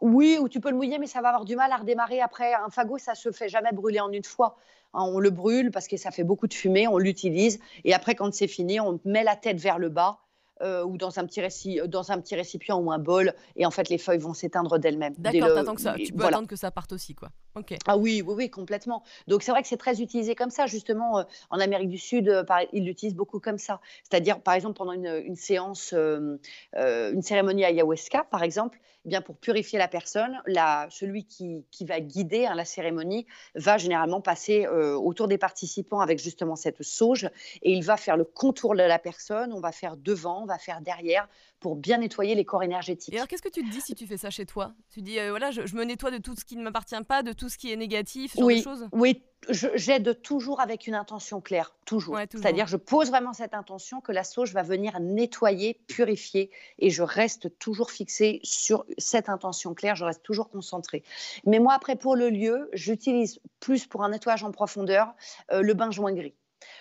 Oui, ou tu peux le mouiller, mais ça va avoir du mal à redémarrer après. Un fagot, ça se fait jamais brûler en une fois. Hein, on le brûle parce que ça fait beaucoup de fumée, on l'utilise, et après, quand c'est fini, on met la tête vers le bas euh, ou dans un, petit réci... dans un petit récipient ou un bol, et en fait les feuilles vont s'éteindre d'elles-mêmes. D'accord, que ça, tu peux attendre que ça parte aussi, quoi. Ok. Ah oui, oui, oui, complètement. Donc c'est vrai que c'est très utilisé comme ça, justement. Euh, en Amérique du Sud, euh, ils l'utilisent beaucoup comme ça. C'est-à-dire, par exemple, pendant une, séance, une cérémonie ayahuasca, par exemple, eh bien pour purifier la personne, la, celui qui, qui va guider hein, la cérémonie va généralement passer autour des participants avec justement cette sauge, et il va faire le contour de la personne. On va faire devant, va faire derrière pour bien nettoyer les corps énergétiques. Et alors, qu'est-ce que tu te dis si tu fais ça chez toi? Tu dis, euh, voilà, je, me nettoie de tout ce qui ne m'appartient pas, de tout ce qui est négatif, ce oui, genre de choses? Oui, j'aide toujours avec une intention claire, toujours. C'est-à-dire, je pose vraiment cette intention que la sauge va venir nettoyer, purifier, et je reste toujours fixée sur cette intention claire, je reste toujours concentrée. Mais moi, après, pour le lieu, j'utilise plus pour un nettoyage en profondeur euh, le bain joint gris.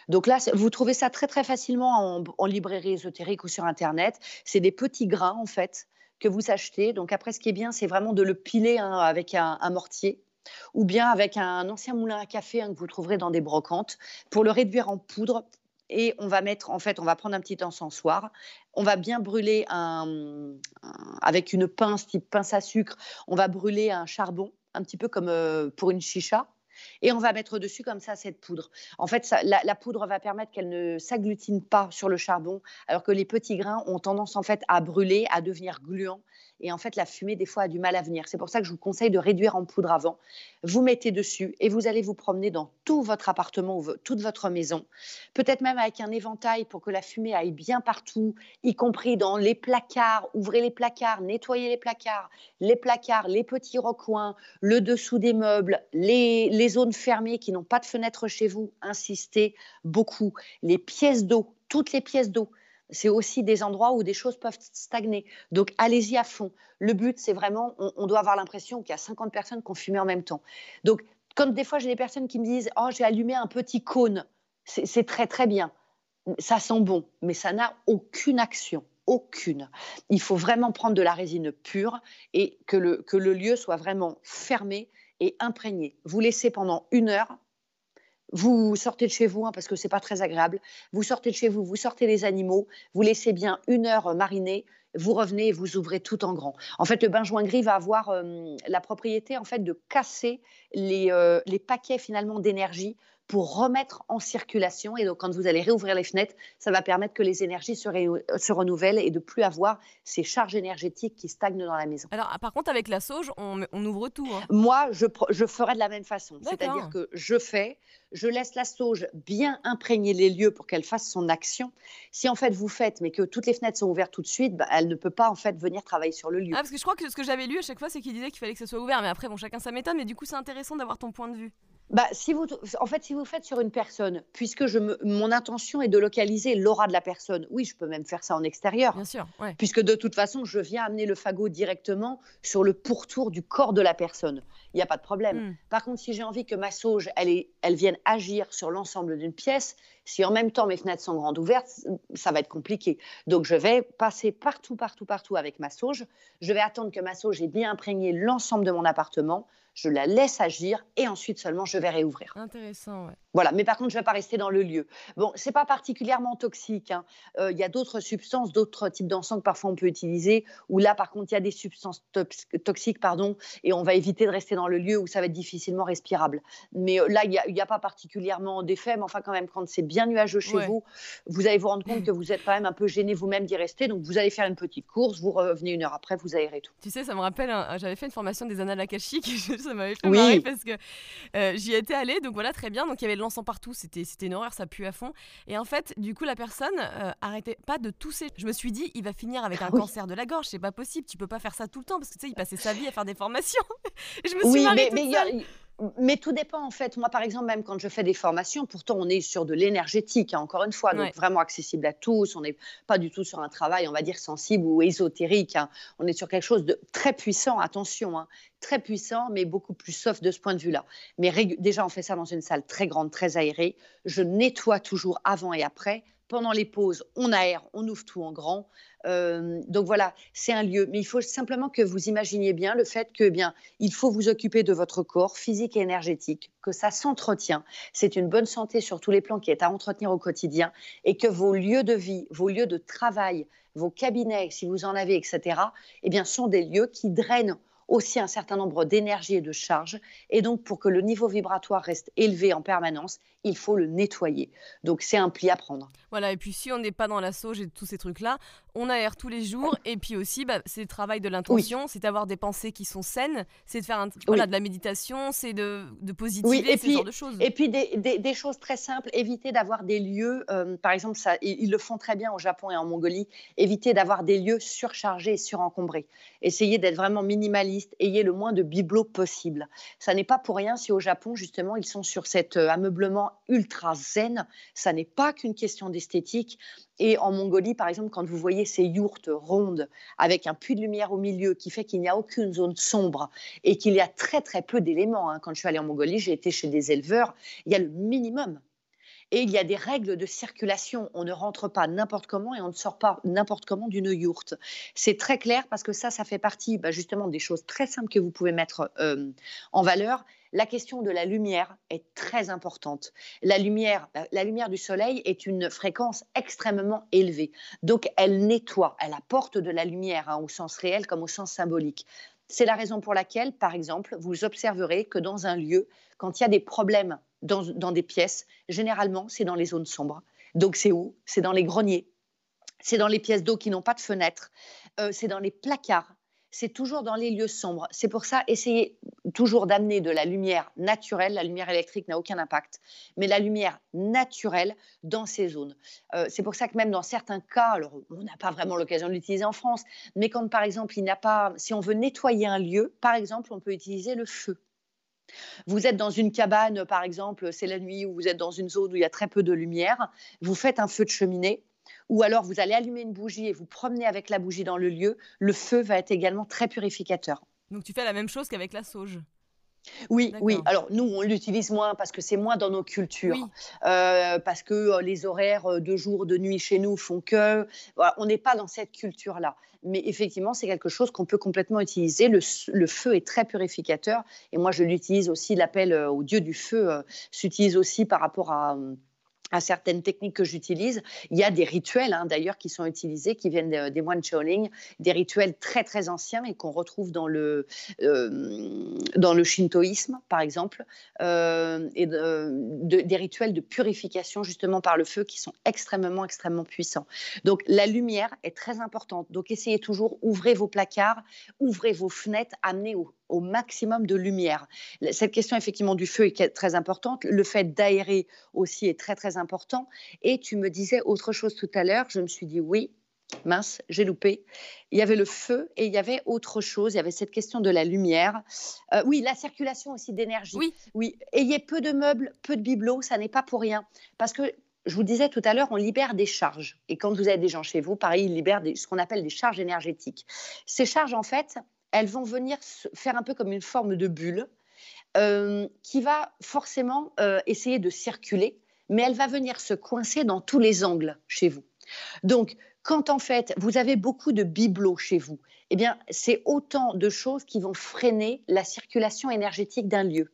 Donc là, vous trouvez ça très très facilement en, librairie ésotérique ou sur Internet. C'est des petits grains en fait que vous achetez. Donc après, ce qui est bien, c'est vraiment de le piler hein, avec un, mortier ou bien avec un ancien moulin à café hein, que vous trouverez dans des brocantes pour le réduire en poudre. Et on va mettre, en fait, on va prendre un petit encensoir. On va bien brûler avec une pince type pince à sucre. On va brûler un charbon, un petit peu comme euh, pour une chicha et on va mettre dessus comme ça cette poudre. En fait, la, poudre va permettre qu'elle ne s'agglutine pas sur le charbon, alors que les petits grains ont tendance en fait à brûler, à devenir gluants et en fait, la fumée, des fois, a du mal à venir. C'est pour ça que je vous conseille de réduire en poudre avant. Vous mettez dessus et vous allez vous promener dans tout votre appartement ou toute votre maison. Peut-être même avec un éventail pour que la fumée aille bien partout, y compris dans les placards. Ouvrez les placards, nettoyez les placards, les placards, les petits recoins, le dessous des meubles, les, les zones fermées qui n'ont pas de fenêtre chez vous. Insistez beaucoup. Les pièces d'eau, toutes les pièces d'eau c'est aussi des endroits où des choses peuvent stagner. Donc, allez-y à fond. Le but, c'est vraiment, on, doit avoir l'impression qu'il y a 50 personnes qui ont fumé en même temps. Donc, comme des fois, j'ai des personnes qui me disent Oh, j'ai allumé un petit cône. C'est très, très bien. Ça sent bon, mais ça n'a aucune action. aucune. Il faut vraiment prendre de la résine pure et que le, que le lieu soit vraiment fermé et imprégné. Vous laissez pendant une heure. Vous sortez de chez vous hein, parce que c'est pas très agréable. Vous sortez de chez vous, vous sortez les animaux, vous laissez bien une heure mariner vous revenez et vous ouvrez tout en grand. En fait, le bain gris va avoir euh, la propriété en fait de casser les, euh, les paquets finalement d'énergie pour remettre en circulation. Et donc, quand vous allez réouvrir les fenêtres, ça va permettre que les énergies se, se renouvellent et de plus avoir ces charges énergétiques qui stagnent dans la maison. Alors, par contre, avec la sauge, on, ouvre tout. Hein. Moi, je, je ferai de la même façon. C'est-à-dire que je fais, je laisse la sauge bien imprégner les lieux pour qu'elle fasse son action. Si en fait vous faites, mais que toutes les fenêtres sont ouvertes tout de suite, bah, elle ne peut pas en fait venir travailler sur le lieu. Ah, parce que je crois que ce que j'avais lu à chaque fois, c'est qu'il disait qu'il fallait que ce soit ouvert. Mais après, bon, chacun sa méthode. Mais du coup, c'est intéressant d'avoir ton point de vue. Bah, si vous, en fait, si vous faites sur une personne, puisque je mon intention est de localiser l'aura de la personne, oui, je peux même faire ça en extérieur. Bien sûr, Puisque de toute façon, je viens amener le fagot directement sur le pourtour du corps de la personne. Il n'y a pas de problème. Hmm. Par contre, si j'ai envie que ma sauge, elle, est, elle vienne agir sur l'ensemble d'une pièce, si en même temps mes fenêtres sont grandes ouvertes, ça va être compliqué. Donc, je vais passer partout, partout, partout avec ma sauge. Je vais attendre que ma sauge ait bien imprégné l'ensemble de mon appartement je la laisse agir et ensuite seulement je vais réouvrir. Intéressant, ouais. Voilà, mais par contre, je ne vais pas rester dans le lieu. Bon, c'est pas particulièrement toxique. Hein. Euh, il y a d'autres substances, d'autres types d'encens que parfois on peut utiliser, où là, par contre, il y a des substances toxiques, pardon, et on va éviter de rester dans le lieu où ça va être difficilement respirable. Mais euh, là, il n'y a, a, pas particulièrement d'effet, mais enfin, quand même, quand c'est bien nuageux chez vous, vous allez vous rendre compte que vous êtes quand même un peu gêné vous-même d'y rester. Donc, vous allez faire une petite course, vous revenez une heure après, vous aérez tout. Tu sais, ça me rappelle, j'avais fait une formation des annales akashiques, ça m'avait fait oui. parce que euh, j'y étais allée, donc voilà, très bien. Donc, il y avait de l'encens partout, c'était une horreur, ça pue à fond. Et en fait, du coup, la personne euh, arrêtait pas de tousser. Je me suis dit, il va finir avec un ah cancer de la gorge, c'est pas possible, tu peux pas faire ça tout le temps parce que tu sais, il passait sa vie à faire des formations. je me suis oui, mais, mais mais tout dépend en fait. Moi, par exemple, même quand je fais des formations, pourtant on est sur de l'énergétique, hein, encore une fois, donc vraiment accessible à tous. On n'est pas du tout sur un travail, on va dire, sensible ou ésotérique. Hein. On est sur quelque chose de très puissant, attention, hein, très puissant, mais beaucoup plus soft de ce point de vue-là. Mais déjà, on fait ça dans une salle très grande, très aérée. Je nettoie toujours avant et après. Pendant les pauses, on aère, on ouvre tout en grand. Euh, donc voilà, c'est un lieu. Mais il faut simplement que vous imaginiez bien le fait que, eh bien, il faut vous occuper de votre corps physique et énergétique, que ça s'entretient. C'est une bonne santé sur tous les plans qui est à entretenir au quotidien et que vos lieux de vie, vos lieux de travail, vos cabinets, si vous en avez, etc., eh bien, sont des lieux qui drainent aussi un certain nombre d'énergie et de charges. Et donc, pour que le niveau vibratoire reste élevé en permanence, il faut le nettoyer. Donc, c'est un pli à prendre. Voilà, et puis si on n'est pas dans la sauge et tous ces trucs-là, on aère tous les jours. Et puis aussi, bah, c'est le travail de l'intention, c'est d'avoir des pensées qui sont saines, c'est de faire un, voilà, de la méditation, c'est de, de positiver, ce genre de choses. Et puis des, des, choses très simples, éviter d'avoir des lieux, euh, par exemple, ça, ils, le font très bien au Japon et en Mongolie, éviter d'avoir des lieux surchargés et surencombrés. Essayez d'être vraiment minimaliste, ayez le moins de bibelots possible. Ça n'est pas pour rien si au Japon, justement, ils sont sur cet euh, ameublement ultra zen. Ça n'est pas qu'une question d'esthétique. Et en Mongolie, par exemple, quand vous voyez ces yourtes rondes avec un puits de lumière au milieu qui fait qu'il n'y a aucune zone sombre et qu'il y a très très peu d'éléments. Hein. Quand je suis allée en Mongolie, j'ai été chez des éleveurs, il y a le minimum. Et il y a des règles de circulation. On ne rentre pas n'importe comment et on ne sort pas n'importe comment d'une yourte. C'est très clair parce que ça, ça fait partie bah, justement des choses très simples que vous pouvez mettre euh, en valeur la question de la lumière est très importante. La lumière, euh, la lumière du soleil est une fréquence extrêmement élevée. Donc, elle nettoie, elle apporte de la lumière hein, au sens réel comme au sens symbolique. C'est la raison pour laquelle, par exemple, vous observerez que dans un lieu, quand il y a des problèmes dans, des pièces, généralement, c'est dans les zones sombres. Donc, c'est où? C'est dans les greniers, c'est dans les pièces d'eau qui n'ont pas de fenêtres, euh, c'est dans les placards, c'est toujours dans les lieux sombres. C'est pour ça, essayez toujours d'amener de la lumière naturelle. La lumière électrique n'a aucun impact, mais la lumière naturelle dans ces zones. Euh, c'est pour ça que même dans certains cas, alors on n'a pas vraiment l'occasion de l'utiliser en France, mais quand par exemple il n'a pas, si on veut nettoyer un lieu, par exemple, on peut utiliser le feu. Vous êtes dans une cabane, par exemple, c'est la nuit, ou vous êtes dans une zone où il y a très peu de lumière, vous faites un feu de cheminée, ou alors vous allez allumer une bougie et vous promenez avec la bougie dans le lieu, le feu va être également très purificateur. Donc tu fais la même chose qu'avec la sauge Oui, oui. Alors nous, on l'utilise moins parce que c'est moins dans nos cultures. Euh, parce que euh, les horaires euh, de jour, de nuit chez nous font que... on n'est pas dans cette culture-là. Mais effectivement, c'est quelque chose qu'on peut complètement utiliser. Le, le, feu est très purificateur. Et moi, je l'utilise aussi, l'appel au dieu du feu s'utilise aussi par rapport à à certaines techniques que j'utilise. Il y a des rituels, hein, d'ailleurs, qui sont utilisés, qui viennent des moines Shaolin, des rituels très très anciens et qu'on retrouve dans le, euh, dans le shintoïsme, par exemple, euh, et des rituels de purification justement par le feu qui sont extrêmement extrêmement puissants. Donc la lumière est très importante. Donc essayez toujours, ouvrez vos placards, ouvrez vos fenêtres, amenez au, au maximum de lumière. Cette question effectivement du feu est très importante. Le fait d'aérer aussi est très très important. Et tu me disais autre chose tout à l'heure. Je me suis dit oui, mince, j'ai loupé. Il y avait le feu et il y avait autre chose. Il y avait cette question de la lumière. Euh, oui, la circulation aussi d'énergie. Oui. Oui. Ayez peu de meubles, peu de bibelots, ça n'est pas pour rien. Parce que je vous disais tout à l'heure, on libère des charges. Et quand vous avez des gens chez vous, pareil, ils libèrent ce qu'on appelle des charges énergétiques. Ces charges, en fait, elles vont venir faire un peu comme une forme de bulle euh, qui va forcément euh, essayer de circuler, mais elle va venir se coincer dans tous les angles chez vous. Donc, quand en fait vous avez beaucoup de bibelots chez vous, eh bien c'est autant de choses qui vont freiner la circulation énergétique d'un lieu.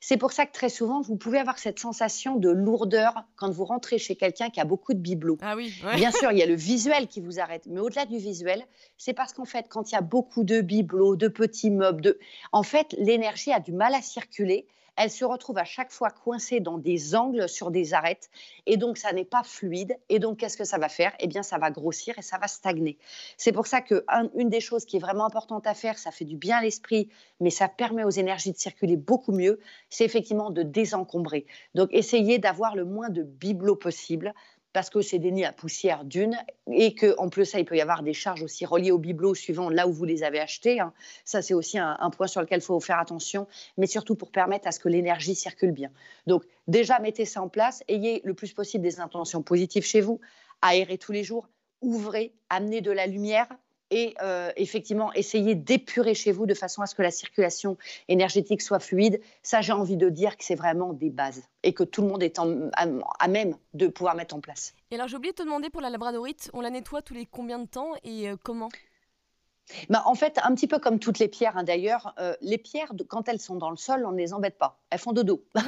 C'est pour ça que très souvent vous pouvez avoir cette sensation de lourdeur quand vous rentrez chez quelqu'un qui a beaucoup de bibelots. Ah oui. Bien sûr, il y a le visuel qui vous arrête, mais au-delà du visuel, c'est parce qu'en fait quand il y a beaucoup de bibelots, de petits meubles, de... en fait l'énergie a du mal à circuler elle se retrouve à chaque fois coincée dans des angles sur des arêtes et donc ça n'est pas fluide et donc qu'est-ce que ça va faire? Eh bien ça va grossir et ça va stagner. C'est pour ça que une des choses qui est vraiment importante à faire, ça fait du bien à l'esprit, mais ça permet aux énergies de circuler beaucoup mieux, c'est effectivement de désencombrer. Donc essayez d'avoir le moins de bibelots possible parce que c'est des nids à poussière d'une, et qu'en plus ça, il peut y avoir des charges aussi reliées au bibelot suivant là où vous les avez achetés. Hein. Ça, c'est aussi un, un, point sur lequel il faut faire attention, mais surtout pour permettre à ce que l'énergie circule bien. Donc déjà, mettez ça en place, ayez le plus possible des intentions positives chez vous, aérez tous les jours, ouvrez, amenez de la lumière, et euh, effectivement essayer d'épurer chez vous de façon à ce que la circulation énergétique soit fluide. Ça, j'ai envie de dire que c'est vraiment des bases et que tout le monde est à, même de pouvoir mettre en place. Et alors, j'ai oublié de te demander pour la labradorite, on la nettoie tous les combien de temps et euh, comment? Bah, en fait, un petit peu comme toutes les pierres, hein, d'ailleurs, euh, les pierres, quand elles sont dans le sol, on ne les embête pas. Elles font dodo.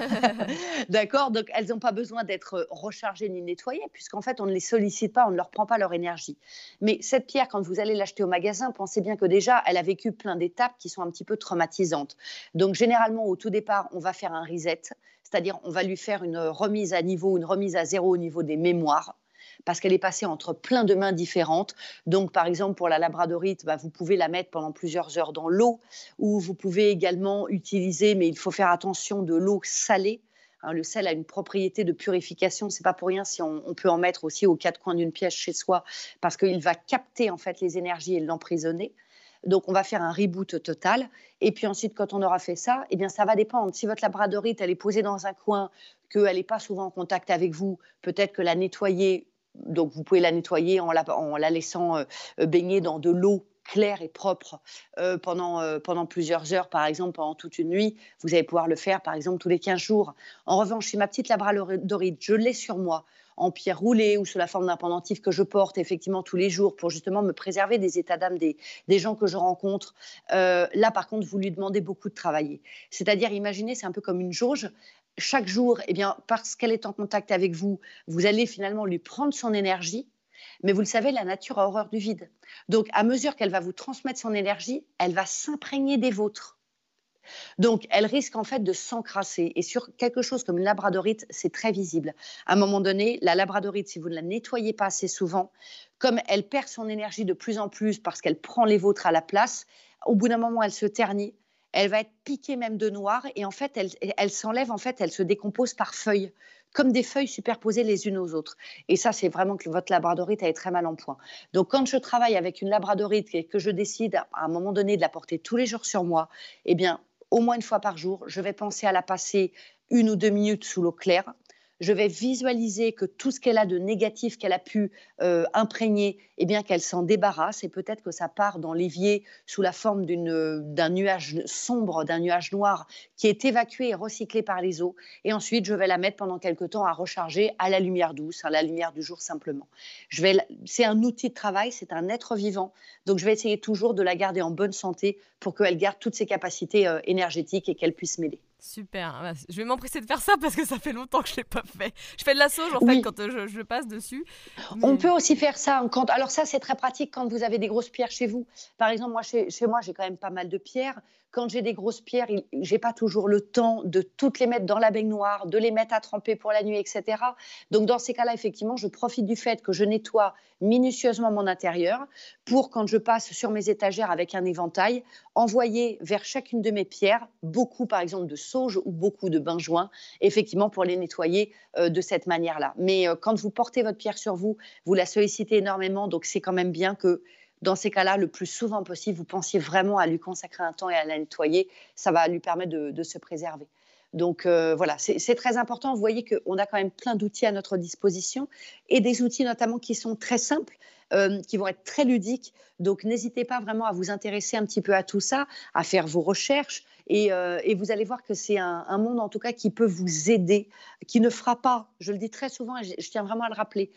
D'accord? Donc, elles n'ont pas besoin d'être rechargées ni nettoyées, puisqu'en fait, on ne les sollicite pas, on ne leur prend pas leur énergie. Mais cette pierre, quand vous allez l'acheter au magasin, pensez bien que déjà, elle a vécu plein d'étapes qui sont un petit peu traumatisantes. Donc, généralement, au tout départ, on va faire un reset, c'est-à-dire on va lui faire une remise à niveau, une remise à zéro au niveau des mémoires parce qu'elle est passée entre plein de mains différentes. Donc, par exemple, pour la labradorite, bah, vous pouvez la mettre pendant plusieurs heures dans l'eau, ou vous pouvez également utiliser, mais il faut faire attention, de l'eau salée. Hein, le sel a une propriété de purification. C'est pas pour rien si on, peut en mettre aussi aux quatre coins d'une pièce chez soi, parce qu'il va capter en fait les énergies et l'emprisonner. Donc, on va faire un reboot total. Et puis ensuite, quand on aura fait ça, eh bien, ça va dépendre. Si votre labradorite, elle est posée dans un coin, qu'elle n'est pas souvent en contact avec vous, peut-être que la nettoyer donc vous pouvez la nettoyer en la, laissant euh, baigner dans de l'eau claire et propre euh, pendant, euh, pendant plusieurs heures, par exemple pendant toute une nuit. Vous allez pouvoir le faire, par exemple, tous les 15 jours. En revanche, chez ma petite labradorite, je l'ai sur moi en pierre roulée ou sous la forme d'un pendentif que je porte effectivement tous les jours pour justement me préserver des états d'âme des, gens que je rencontre. là, par contre, vous lui demandez beaucoup de travailler. C'est-à-dire, imaginez, c'est un peu comme une jauge chaque jour, eh bien, parce qu'elle est en contact avec vous, vous allez finalement lui prendre son énergie. Mais vous le savez, la nature a horreur du vide. Donc, à mesure qu'elle va vous transmettre son énergie, elle va s'imprégner des vôtres. Donc, elle risque en fait de s'encrasser. Et sur quelque chose comme une labradorite, c'est très visible. À un moment donné, la labradorite, si vous ne la nettoyez pas assez souvent, comme elle perd son énergie de plus en plus parce qu'elle prend les vôtres à la place, au bout d'un moment, elle se ternit elle va être piquée même de noir et en fait, elle, s'enlève, en fait, elle se décompose par feuilles, comme des feuilles superposées les unes aux autres. Et ça, c'est vraiment que votre labradorite est très mal en point. Donc, quand je travaille avec une labradorite et que je décide à un moment donné de la porter tous les jours sur moi, eh bien, au moins une fois par jour, je vais penser à la passer une ou deux minutes sous l'eau claire je vais visualiser que tout ce qu'elle a de négatif qu'elle a pu euh, imprégner, eh bien qu'elle s'en débarrasse et peut-être que ça part dans l'évier sous la forme d'un nuage sombre, d'un nuage noir qui est évacué et recyclé par les eaux. Et ensuite, je vais la mettre pendant quelque temps à recharger à la lumière douce, à la lumière du jour simplement. C'est un outil de travail, c'est un être vivant. Donc, je vais essayer toujours de la garder en bonne santé pour qu'elle garde toutes ses capacités euh, énergétiques et qu'elle puisse m'aider. Super. Ah bah, je vais m'empresser de faire ça parce que ça fait longtemps que je ne l'ai pas fait. Je fais de la sauge en fait quand euh, je, passe dessus. On peut aussi faire ça. Quand... Alors ça, c'est très pratique quand vous avez des grosses pierres chez vous. Par exemple, moi, chez, chez moi, j'ai quand même pas mal de pierres. Quand j'ai des grosses pierres, j'ai pas toujours le temps de toutes les mettre dans la baignoire, de les mettre à tremper pour la nuit, etc. Donc dans ces cas-là, effectivement, je profite du fait que je nettoie minutieusement mon intérieur pour, quand je passe sur mes étagères avec un éventail, envoyer vers chacune de mes pierres beaucoup, par exemple, de sauge ou beaucoup de benjoin, effectivement, pour les nettoyer euh, de cette manière-là. Mais euh, quand vous portez votre pierre sur vous, vous la sollicitez énormément, donc c'est quand même bien que dans ces cas-là, le plus souvent possible, vous pensiez vraiment à lui consacrer un temps et à la nettoyer. Ça va lui permettre de, se préserver. Donc euh, voilà, c'est très important. Vous voyez qu'on a quand même plein d'outils à notre disposition et des outils notamment qui sont très simples, euh, qui vont être très ludiques. Donc n'hésitez pas vraiment à vous intéresser un petit peu à tout ça, à faire vos recherches et, euh, vous allez voir que c'est un, monde en tout cas qui peut vous aider, qui ne fera pas, je le dis très souvent et je tiens vraiment à le rappeler,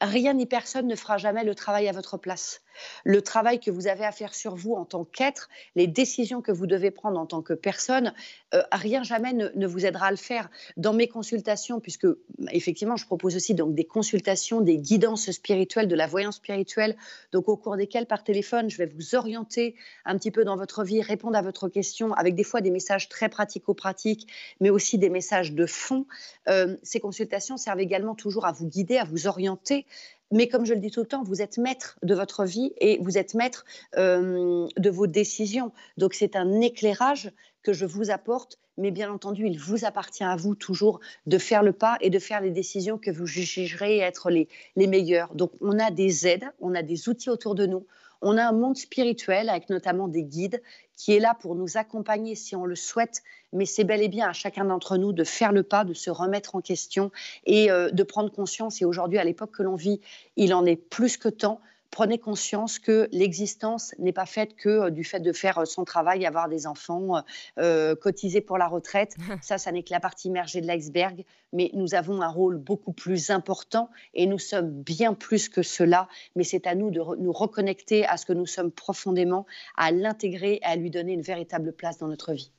rien ni personne ne fera jamais le travail à votre place le travail que vous avez à faire sur vous en tant qu'être, les décisions que vous devez prendre en tant que personne, euh, rien jamais ne, vous aidera à le faire. Dans mes consultations, puisque effectivement, je propose aussi donc des consultations, des guidances spirituelles, de la voyance spirituelle, donc au cours desquelles par téléphone, je vais vous orienter un petit peu dans votre vie, répondre à votre question avec des fois des messages très pratico-pratiques, mais aussi des messages de fond. Euh, ces consultations servent également toujours à vous guider, à vous orienter mais comme je le dis tout le temps, vous êtes maître de votre vie et vous êtes maître euh, de vos décisions. Donc c'est un éclairage que je vous apporte, mais bien entendu, il vous appartient à vous toujours de faire le pas et de faire les décisions que vous jugerez être les, les meilleures. Donc on a des aides, on a des outils autour de nous, on a un monde spirituel avec notamment des guides qui est là pour nous accompagner si on le souhaite, mais c'est bel et bien à chacun d'entre nous de faire le pas, de se remettre en question et euh, de prendre conscience. Et aujourd'hui, à l'époque que l'on vit, il en est plus que temps prenez conscience que l'existence n'est pas faite que euh, du fait de faire euh, son travail, avoir des enfants, euh, cotiser pour la retraite. ça, ça n'est que la partie immergée de l'iceberg. Mais nous avons un rôle beaucoup plus important et nous sommes bien plus que cela. Mais c'est à nous de nous reconnecter à ce que nous sommes profondément, à l'intégrer et à lui donner une véritable place dans notre vie.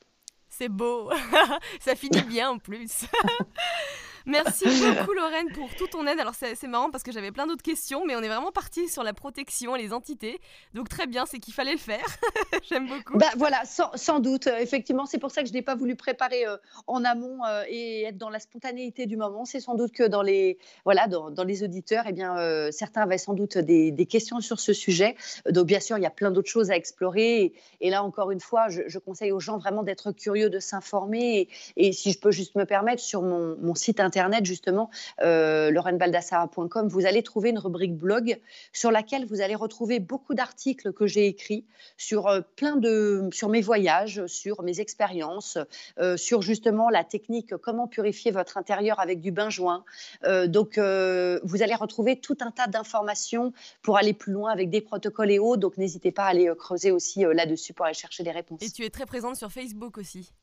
C'est beau. ça finit bien en plus. Merci beaucoup Lorraine pour toute ton aide. Alors c'est marrant parce que j'avais plein d'autres questions, mais on est vraiment parti sur la protection et les entités. Donc très bien, c'est qu'il fallait le faire. J'aime beaucoup. Bah, voilà, sans, doute. Euh, effectivement, c'est pour ça que je n'ai pas voulu préparer euh, en amont euh, et être dans la spontanéité du moment. C'est sans doute que dans les, voilà, dans, les auditeurs, eh bien, certains avaient sans doute des, questions sur ce sujet. Donc bien sûr, il y a plein d'autres choses à explorer. Et, là, encore une fois, je, conseille aux gens vraiment d'être curieux, de s'informer. Et, si je peux juste me permettre, sur mon, mon site internet, Internet, justement, euh, vous allez trouver une rubrique blog sur laquelle vous allez retrouver beaucoup d'articles que j'ai écrits sur euh, plein de, sur mes voyages, sur mes expériences, euh, sur justement la technique comment purifier votre intérieur avec du bain-joint. Euh, donc, vous allez retrouver tout un tas d'informations pour aller plus loin avec des protocoles et autres. Donc, n'hésitez pas à aller creuser aussi là-dessus pour aller chercher des réponses. Et tu es très présente sur Facebook aussi.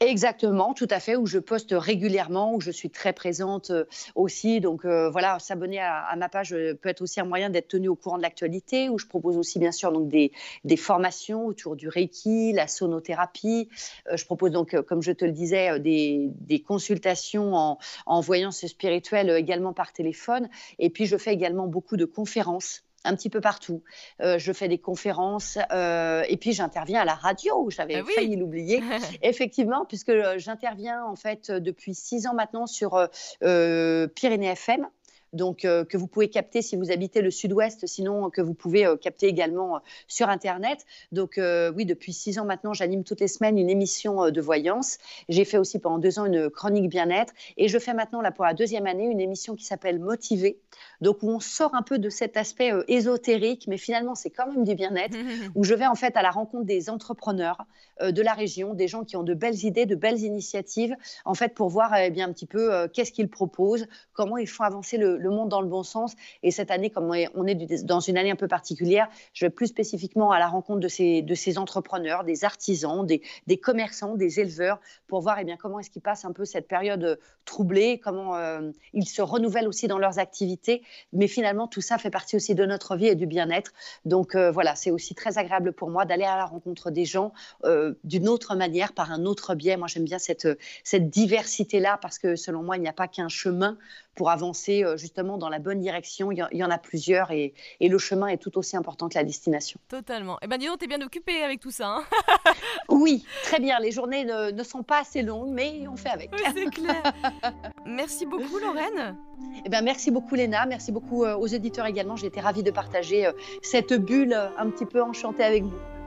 Exactement, tout à fait, où je poste régulièrement, où je suis très présente euh, aussi. Donc euh, voilà, s'abonner à, ma page euh, peut être aussi un moyen d'être tenu au courant de l'actualité, où je propose aussi bien sûr donc des, formations autour du Reiki, la sonothérapie. je propose donc, comme je te le disais, des, consultations en, en voyance spirituelle également par téléphone. Et puis je fais également beaucoup de conférences un petit peu partout. Euh, je fais des conférences euh, et puis j'interviens à la radio. J'avais ah failli l'oublier, effectivement, puisque euh, j'interviens en fait depuis six ans maintenant sur Pyrénées FM. Donc que vous pouvez capter si vous habitez le sud-ouest, sinon que vous pouvez capter également sur Internet. Donc oui, depuis six ans maintenant, j'anime toutes les semaines une émission de voyance. J'ai fait aussi pendant deux ans une chronique bien-être et je fais maintenant là pour la deuxième année une émission qui s'appelle Motiver, donc où on sort un peu de cet aspect ésotérique, mais finalement c'est quand même du bien-être, où je vais en fait à la rencontre des entrepreneurs de la région, des gens qui ont de belles idées, de belles initiatives, en fait pour voir eh bien un petit peu qu'est-ce qu'ils proposent, comment ils font avancer le, monde dans le bon sens. Et cette année, comme on est dans une année un peu particulière, je vais plus spécifiquement à la rencontre de ces, entrepreneurs, des artisans, des, commerçants, des éleveurs, pour voir eh bien, comment est-ce qu'ils passent un peu cette période troublée, comment euh, ils se renouvellent aussi dans leurs activités. Mais finalement, tout ça fait partie aussi de notre vie et du bien-être. Donc euh, voilà, c'est aussi très agréable pour moi d'aller à la rencontre des gens euh, d'une autre manière, par un autre biais. Moi, j'aime bien cette, cette diversité-là parce que selon moi, il n'y a pas qu'un chemin pour avancer justement dans la bonne direction. Il y en a plusieurs et, et le chemin est tout aussi important que la destination. Totalement. Eh ben dis donc, t'es bien occupé avec tout ça. Hein oui, très bien. Les journées ne, ne, sont pas assez longues, mais on fait avec. Oui, c'est clair. merci beaucoup, Lorraine. Eh ben, merci beaucoup, Léna. Merci beaucoup aux éditeurs également. J'ai été ravie de partager cette bulle un petit peu enchantée avec vous.